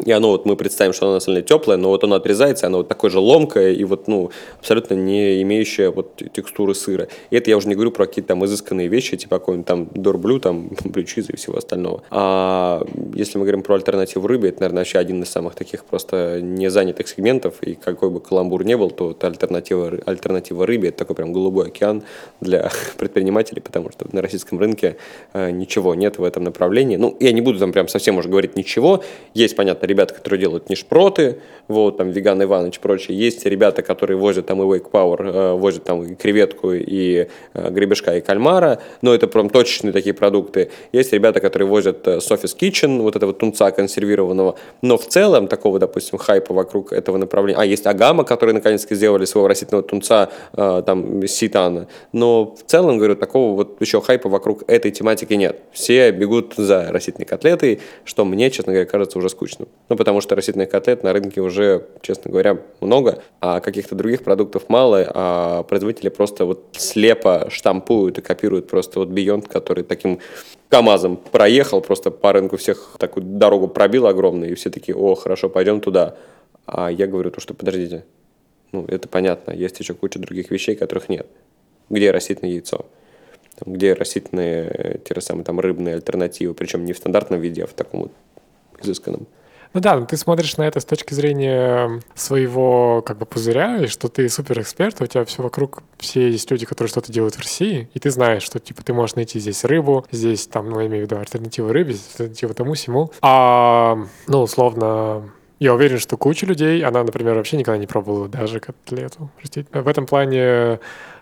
и оно вот мы представим, что оно на теплое, но вот оно отрезается, оно вот такое же ломкое и вот, ну, абсолютно не имеющее вот текстуры сыра. И это я уже не говорю про какие-то там изысканные вещи, типа какой-нибудь там дорблю, там блючиза и всего остального. А если мы говорим про альтернативу рыбе, это, наверное, вообще один из самых таких просто не занятых сегментов, и какой бы каламбур не был, то это альтернатива, альтернатива рыбе, это такой прям голубой океан для предпринимателей, потому что на российском рынке э, ничего нет в этом направлении. Ну, я не буду там прям совсем уже говорить ничего. Есть, понятно, ребята, которые делают нишпроты, вот, там, Веган Иваныч и прочее. Есть ребята, которые возят там и Wake Power, э, возят там и креветку, и э, гребешка, и кальмара, но это прям точечные такие продукты. Есть ребята, которые возят э, Sophie's Kitchen, вот этого тунца консервированного, но в целом такого, допустим, хайпа вокруг этого направления. А, есть Агама, которые наконец-то сделали своего растительного тунца, э, там, ситана. Но в целом, говорю, такого вот еще хайпа вокруг этой тематики нет. Все бегут за растительной котлетой, что мне, честно говоря, кажется уже скучным. Ну, потому что растительных котлет на рынке уже, честно говоря, много, а каких-то других продуктов мало, а производители просто вот слепо штампуют и копируют просто вот Beyond, который таким КАМАЗом проехал, просто по рынку всех такую дорогу пробил огромную, и все такие, о, хорошо, пойдем туда. А я говорю, то, что подождите, ну, это понятно, есть еще куча других вещей, которых нет. Где растительное яйцо? Там, где растительные, те же самые там рыбные альтернативы, причем не в стандартном виде, а в таком вот изысканном. Ну да, ты смотришь на это с точки зрения своего как бы пузыря, и что ты супер эксперт, у тебя все вокруг, все есть люди, которые что-то делают в России, и ты знаешь, что типа ты можешь найти здесь рыбу, здесь там, ну, я имею в виду альтернативы рыбе, альтернативы тому всему. А, ну, условно, я уверен, что куча людей, она, например, вообще никогда не пробовала даже котлету. В этом плане,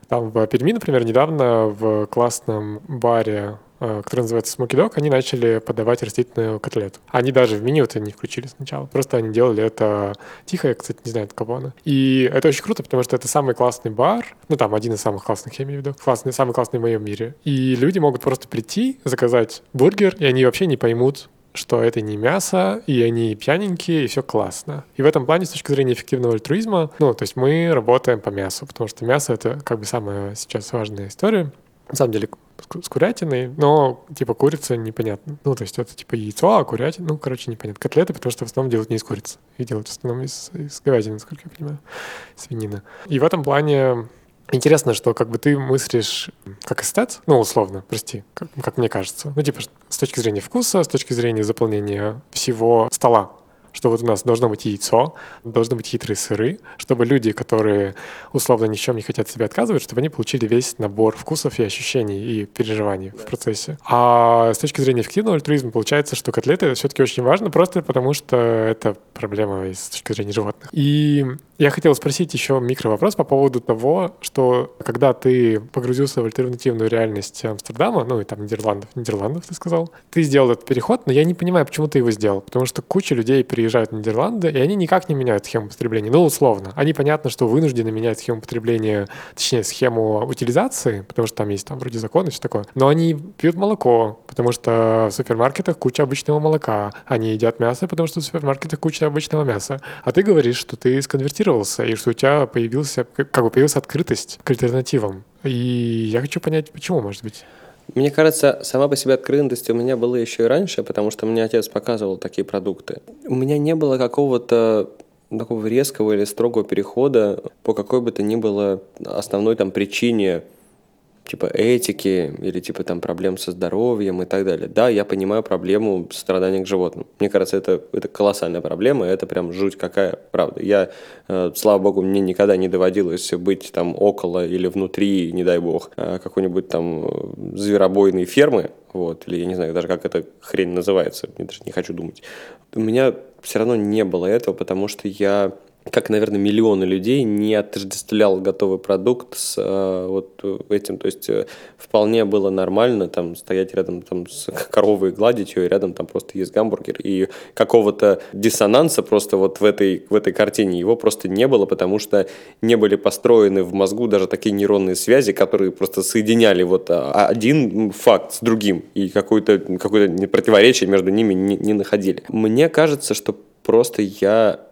там в Перми, например, недавно в классном баре который называется Smoky Dog, они начали подавать растительную котлету. Они даже в меню это не включили сначала. Просто они делали это тихо, я, кстати, не знаю, от кого она. И это очень круто, потому что это самый классный бар, ну там один из самых классных, я имею в виду, классный, самый классный в моем мире. И люди могут просто прийти, заказать бургер, и они вообще не поймут, что это не мясо, и они пьяненькие, и все классно. И в этом плане, с точки зрения эффективного альтруизма, ну, то есть мы работаем по мясу, потому что мясо — это как бы самая сейчас важная история. На самом деле, с курятиной, но типа курица непонятно. Ну, то есть это типа яйцо, а курятина, ну, короче, непонятно. Котлеты, потому что в основном делают не из курицы. И делают в основном из, из говядины, насколько я понимаю, свинина. И в этом плане Интересно, что как бы ты мыслишь как эстет, ну, условно, прости, как, как мне кажется. Ну, типа, с точки зрения вкуса, с точки зрения заполнения всего стола что вот у нас должно быть яйцо, должны быть хитрые сыры, чтобы люди, которые условно ни в чем не хотят себе отказывать, чтобы они получили весь набор вкусов и ощущений и переживаний в процессе. А с точки зрения эффективного альтруизма получается, что котлеты это все-таки очень важно, просто потому что это проблема с точки зрения животных. И я хотел спросить еще микровопрос по поводу того, что когда ты погрузился в альтернативную реальность Амстердама, ну и там Нидерландов, Нидерландов ты сказал, ты сделал этот переход, но я не понимаю, почему ты его сделал, потому что куча людей приезжают в Нидерланды, и они никак не меняют схему потребления. Ну, условно. Они, понятно, что вынуждены менять схему потребления, точнее, схему утилизации, потому что там есть там вроде закон и все такое. Но они пьют молоко, потому что в супермаркетах куча обычного молока. Они едят мясо, потому что в супермаркетах куча обычного мяса. А ты говоришь, что ты сконвертировался, и что у тебя появился, как бы появилась открытость к альтернативам. И я хочу понять, почему, может быть. Мне кажется, сама по себе открытость у меня была еще и раньше, потому что мне отец показывал такие продукты. У меня не было какого-то такого резкого или строгого перехода по какой бы то ни было основной там причине типа этики или типа там проблем со здоровьем и так далее. Да, я понимаю проблему страдания к животным. Мне кажется, это, это колоссальная проблема, это прям жуть какая, правда. Я, э, слава богу, мне никогда не доводилось быть там около или внутри, не дай бог, э, какой-нибудь там зверобойной фермы, вот, или я не знаю даже, как эта хрень называется, я даже не хочу думать. У меня все равно не было этого, потому что я как, наверное, миллионы людей не отождествлял готовый продукт с э, вот этим. То есть э, вполне было нормально там стоять рядом там, с коровой и гладить ее, и рядом там просто есть гамбургер. И какого-то диссонанса просто вот в этой, в этой картине его просто не было, потому что не были построены в мозгу даже такие нейронные связи, которые просто соединяли вот а, один факт с другим, и какое-то какое противоречие между ними не, не находили. Мне кажется, что просто я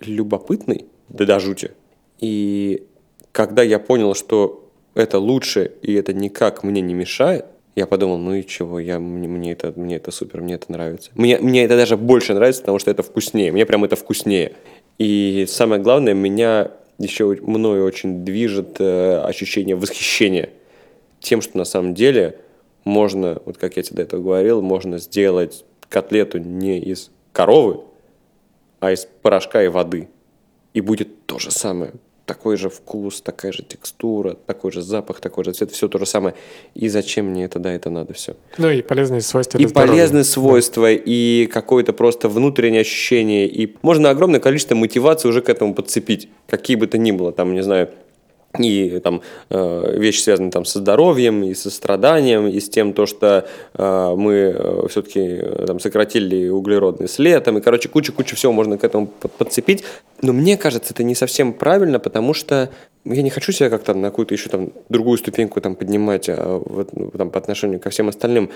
любопытный, да до жути. И когда я понял, что это лучше и это никак мне не мешает, Я подумал, ну и чего, я, мне, мне, это, мне это супер, мне это нравится. Мне, мне это даже больше нравится, потому что это вкуснее. Мне прям это вкуснее. И самое главное, меня еще мною очень движет э, ощущение восхищения тем, что на самом деле можно, вот как я тебе до этого говорил, можно сделать котлету не из коровы, а из порошка и воды. И будет то же самое такой же вкус, такая же текстура, такой же запах, такой же цвет, все то же самое. И зачем мне это, да, это надо все. Ну и полезные свойства. И полезные свойства, да. и какое-то просто внутреннее ощущение, и можно огромное количество мотивации уже к этому подцепить, какие бы то ни было, там, не знаю, и там э, вещи связаны там со здоровьем и со страданием и с тем то что э, мы э, все-таки э, там сократили углеродный след там и короче куча куча всего можно к этому подцепить. Но мне кажется это не совсем правильно потому что я не хочу себя как-то на какую-то еще там другую ступеньку там поднимать а, вот, ну, там, по отношению ко всем остальным.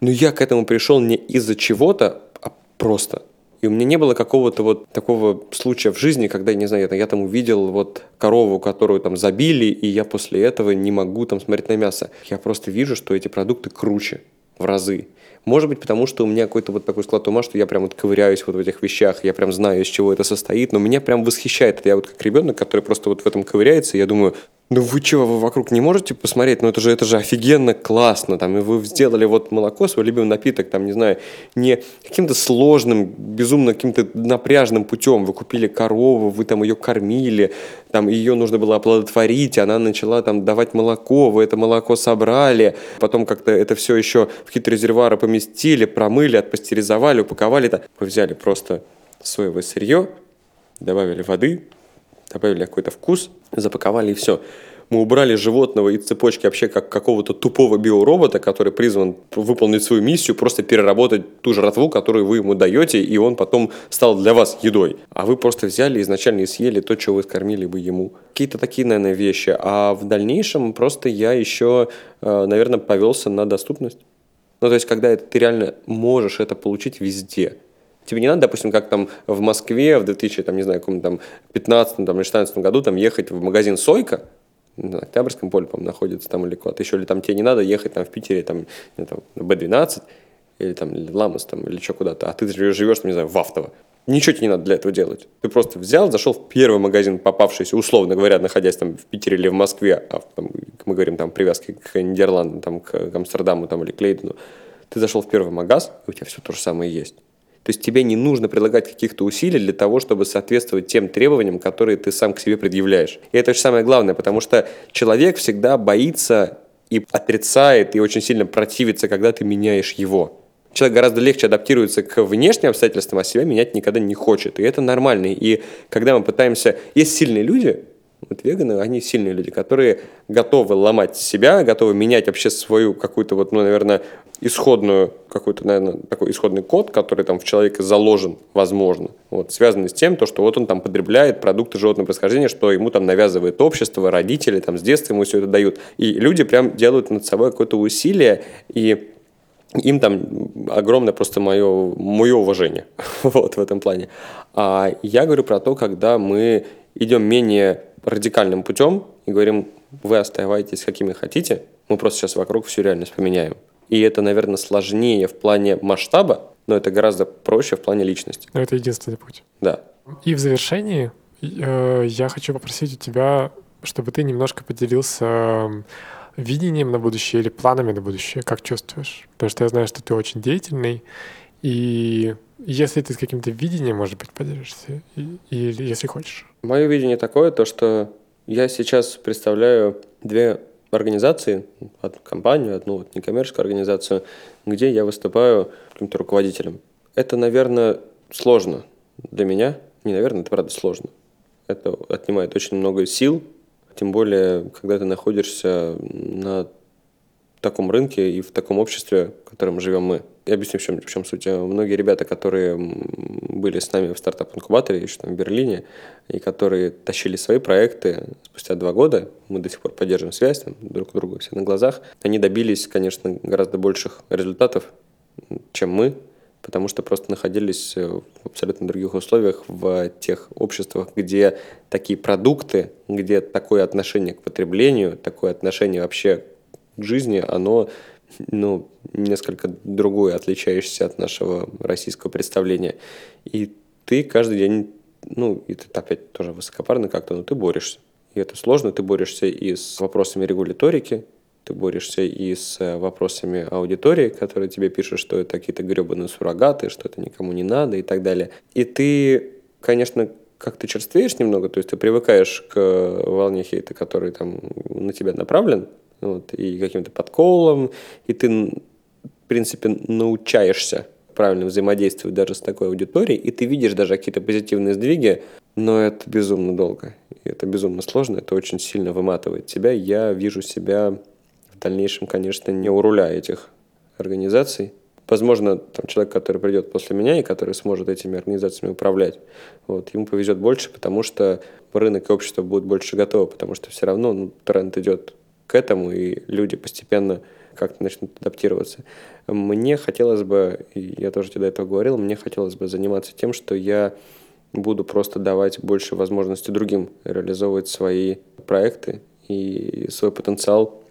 Но я к этому пришел не из-за чего-то а просто и у меня не было какого-то вот такого случая в жизни, когда, не знаю, я, я там увидел вот корову, которую там забили, и я после этого не могу там смотреть на мясо. Я просто вижу, что эти продукты круче в разы. Может быть, потому что у меня какой-то вот такой склад ума, что я прям вот ковыряюсь вот в этих вещах, я прям знаю, из чего это состоит, но меня прям восхищает. Я вот как ребенок, который просто вот в этом ковыряется, я думаю, ну вы чего, вы вокруг не можете посмотреть? Ну это же, это же офигенно классно, там, и вы сделали вот молоко, свой любимый напиток, там, не знаю, не каким-то сложным, безумно каким-то напряжным путем. Вы купили корову, вы там ее кормили, там, ее нужно было оплодотворить, она начала там давать молоко, вы это молоко собрали, потом как-то это все еще в какие-то резервуары поместили, промыли, отпастеризовали, упаковали это. Вы взяли просто соевое сырье, добавили воды, добавили какой-то вкус, запаковали и все. Мы убрали животного из цепочки вообще как какого-то тупого биоробота, который призван выполнить свою миссию, просто переработать ту жратву, которую вы ему даете, и он потом стал для вас едой. А вы просто взяли изначально и съели то, что вы скормили бы ему. Какие-то такие, наверное, вещи. А в дальнейшем просто я еще, э, наверное, повелся на доступность. Ну, то есть, когда ты реально можешь это получить везде. Тебе не надо, допустим, как там в Москве в 2000, там, не знаю, каком там 15 там, или 16 году там ехать в магазин «Сойка», на Октябрьском поле, по находится там или куда-то еще, или там тебе не надо ехать там в Питере, там, там Б-12, или там Ламос, там, или что куда-то, а ты живешь, там, не знаю, в Автово. Ничего тебе не надо для этого делать. Ты просто взял, зашел в первый магазин, попавшийся, условно говоря, находясь там в Питере или в Москве, а там, мы говорим там привязки к Нидерландам, там, к Амстердаму там, или к Лейдену, ты зашел в первый магаз, и у тебя все то же самое есть. То есть тебе не нужно прилагать каких-то усилий для того, чтобы соответствовать тем требованиям, которые ты сам к себе предъявляешь. И это же самое главное, потому что человек всегда боится и отрицает, и очень сильно противится, когда ты меняешь его. Человек гораздо легче адаптируется к внешним обстоятельствам, а себя менять никогда не хочет. И это нормально. И когда мы пытаемся... Есть сильные люди, вот веганы, они сильные люди, которые готовы ломать себя, готовы менять вообще свою какую-то вот, ну, наверное, исходную, какой-то, наверное, такой исходный код, который там в человеке заложен, возможно, вот, связанный с тем, то, что вот он там потребляет продукты животного происхождения, что ему там навязывает общество, родители, там с детства ему все это дают. И люди прям делают над собой какое-то усилие, и им там огромное просто мое, мое уважение вот в этом плане. А я говорю про то, когда мы идем менее радикальным путем и говорим, вы оставайтесь какими хотите, мы просто сейчас вокруг всю реальность поменяем. И это, наверное, сложнее в плане масштаба, но это гораздо проще в плане личности. Но это единственный путь. Да. И в завершении э, я хочу попросить у тебя, чтобы ты немножко поделился видением на будущее или планами на будущее, как чувствуешь? Потому что я знаю, что ты очень деятельный, и если ты с каким-то видением, может быть, поделишься, или если хочешь. Мое видение такое, то что я сейчас представляю две организации, одну компанию, одну вот некоммерческую организацию, где я выступаю каким-то руководителем. Это, наверное, сложно для меня. Не, наверное, это правда сложно. Это отнимает очень много сил, тем более, когда ты находишься на таком рынке и в таком обществе, в котором живем мы. Я объясню, в чем, в чем суть. Многие ребята, которые были с нами в стартап-инкубаторе, еще там в Берлине, и которые тащили свои проекты спустя два года, мы до сих пор поддерживаем связь там, друг к другу все на глазах, они добились, конечно, гораздо больших результатов, чем мы, потому что просто находились в абсолютно других условиях, в тех обществах, где такие продукты, где такое отношение к потреблению, такое отношение вообще жизни, оно ну, несколько другой, отличаешься от нашего российского представления. И ты каждый день, ну, ты опять тоже высокопарно как-то, но ты борешься. И это сложно, ты борешься и с вопросами регуляторики, ты борешься и с вопросами аудитории, которые тебе пишут, что это какие-то гребаные суррогаты, что это никому не надо и так далее. И ты, конечно, как ты черствеешь немного, то есть ты привыкаешь к волне хейта, который там на тебя направлен, вот, и каким-то подколом, и ты, в принципе, научаешься правильно взаимодействовать даже с такой аудиторией, и ты видишь даже какие-то позитивные сдвиги, но это безумно долго, это безумно сложно, это очень сильно выматывает тебя. Я вижу себя в дальнейшем, конечно, не у руля этих организаций. Возможно, там человек, который придет после меня и который сможет этими организациями управлять, вот, ему повезет больше, потому что рынок и общество будут больше готовы, потому что все равно ну, тренд идет к этому, и люди постепенно как-то начнут адаптироваться. Мне хотелось бы, я тоже тебе до этого говорил, мне хотелось бы заниматься тем, что я буду просто давать больше возможностей другим реализовывать свои проекты и свой потенциал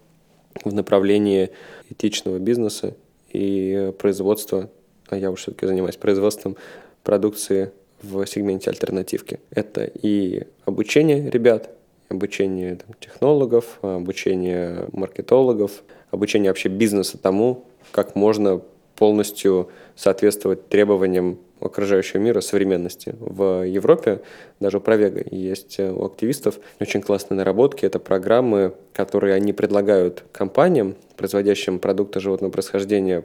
в направлении этичного бизнеса и производства, а я уж все-таки занимаюсь производством продукции в сегменте альтернативки. Это и обучение ребят, обучение там, технологов, обучение маркетологов, обучение вообще бизнеса тому, как можно полностью соответствовать требованиям окружающего мира современности. В Европе, даже у Провега, есть э, у активистов очень классные наработки. Это программы, которые они предлагают компаниям, производящим продукты животного происхождения,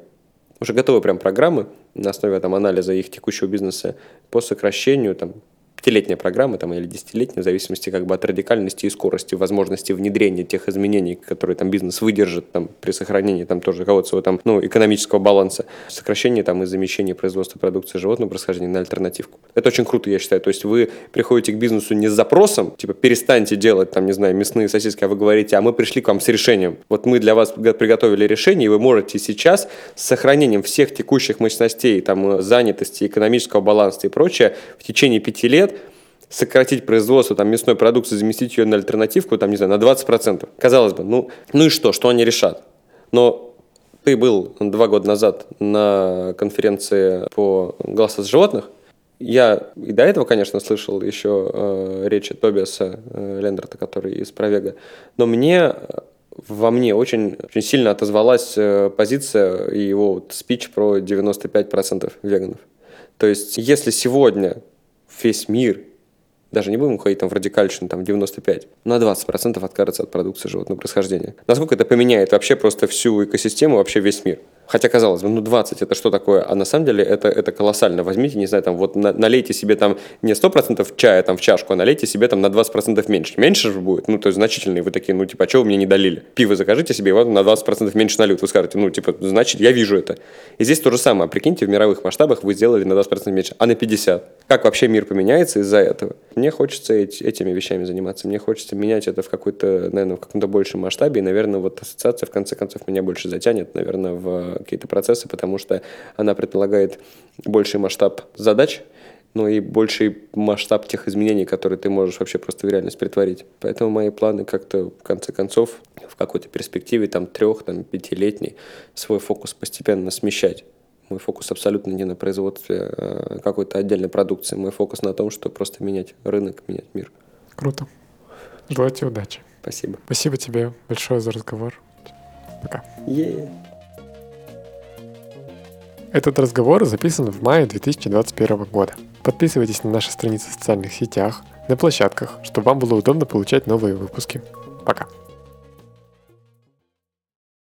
уже готовые прям программы на основе там, анализа их текущего бизнеса по сокращению там, пятилетняя программа там, или десятилетняя, в зависимости как бы от радикальности и скорости возможности внедрения тех изменений, которые там бизнес выдержит там, при сохранении там тоже какого-то там, ну, экономического баланса, сокращение там и замещение производства продукции животного происхождения на альтернативку. Это очень круто, я считаю. То есть вы приходите к бизнесу не с запросом, типа перестаньте делать там, не знаю, мясные сосиски, а вы говорите, а мы пришли к вам с решением. Вот мы для вас приготовили решение, и вы можете сейчас с сохранением всех текущих мощностей, там, занятости, экономического баланса и прочее в течение пяти лет сократить производство там, мясной продукции, заместить ее на альтернативку, там, не знаю, на 20%. Казалось бы, ну, ну и что, что они решат? Но ты был два года назад на конференции по голосу животных. Я и до этого, конечно, слышал еще э, речи Тобиаса э, Лендерта, который из Провега. Но мне во мне очень, очень сильно отозвалась э, позиция и его вот спич про 95% веганов. То есть, если сегодня весь мир даже не будем уходить там в радикальщину, там 95, на 20% откажется от продукции животного происхождения. Насколько это поменяет вообще просто всю экосистему, вообще весь мир? Хотя, казалось бы, ну 20 это что такое? А на самом деле это, это колоссально. Возьмите, не знаю, там вот на, налейте себе там не 100% чая там в чашку, а налейте себе там на 20% меньше. Меньше же будет, ну то есть значительные. Вы такие, ну типа, а что вы мне не долили? Пиво закажите себе, вот на 20% меньше нальют. Вы скажете, ну типа, значит, я вижу это. И здесь то же самое. Прикиньте, в мировых масштабах вы сделали на 20% меньше, а на 50%. Как вообще мир поменяется из-за этого? Мне хочется эти, этими вещами заниматься. Мне хочется менять это в какой-то, наверное, в каком-то большем масштабе. И, наверное, вот ассоциация в конце концов меня больше затянет, наверное, в какие-то процессы, потому что она предполагает больший масштаб задач, ну и больший масштаб тех изменений, которые ты можешь вообще просто в реальность притворить. Поэтому мои планы как-то в конце концов в какой-то перспективе, там трех, там пятилетней, свой фокус постепенно смещать. Мой фокус абсолютно не на производстве а, какой-то отдельной продукции. Мой фокус на том, что просто менять рынок, менять мир. Круто. Желаю тебе удачи. Спасибо. Спасибо тебе большое за разговор. Пока. Yeah. Этот разговор записан в мае 2021 года. Подписывайтесь на наши страницы в социальных сетях, на площадках, чтобы вам было удобно получать новые выпуски. Пока.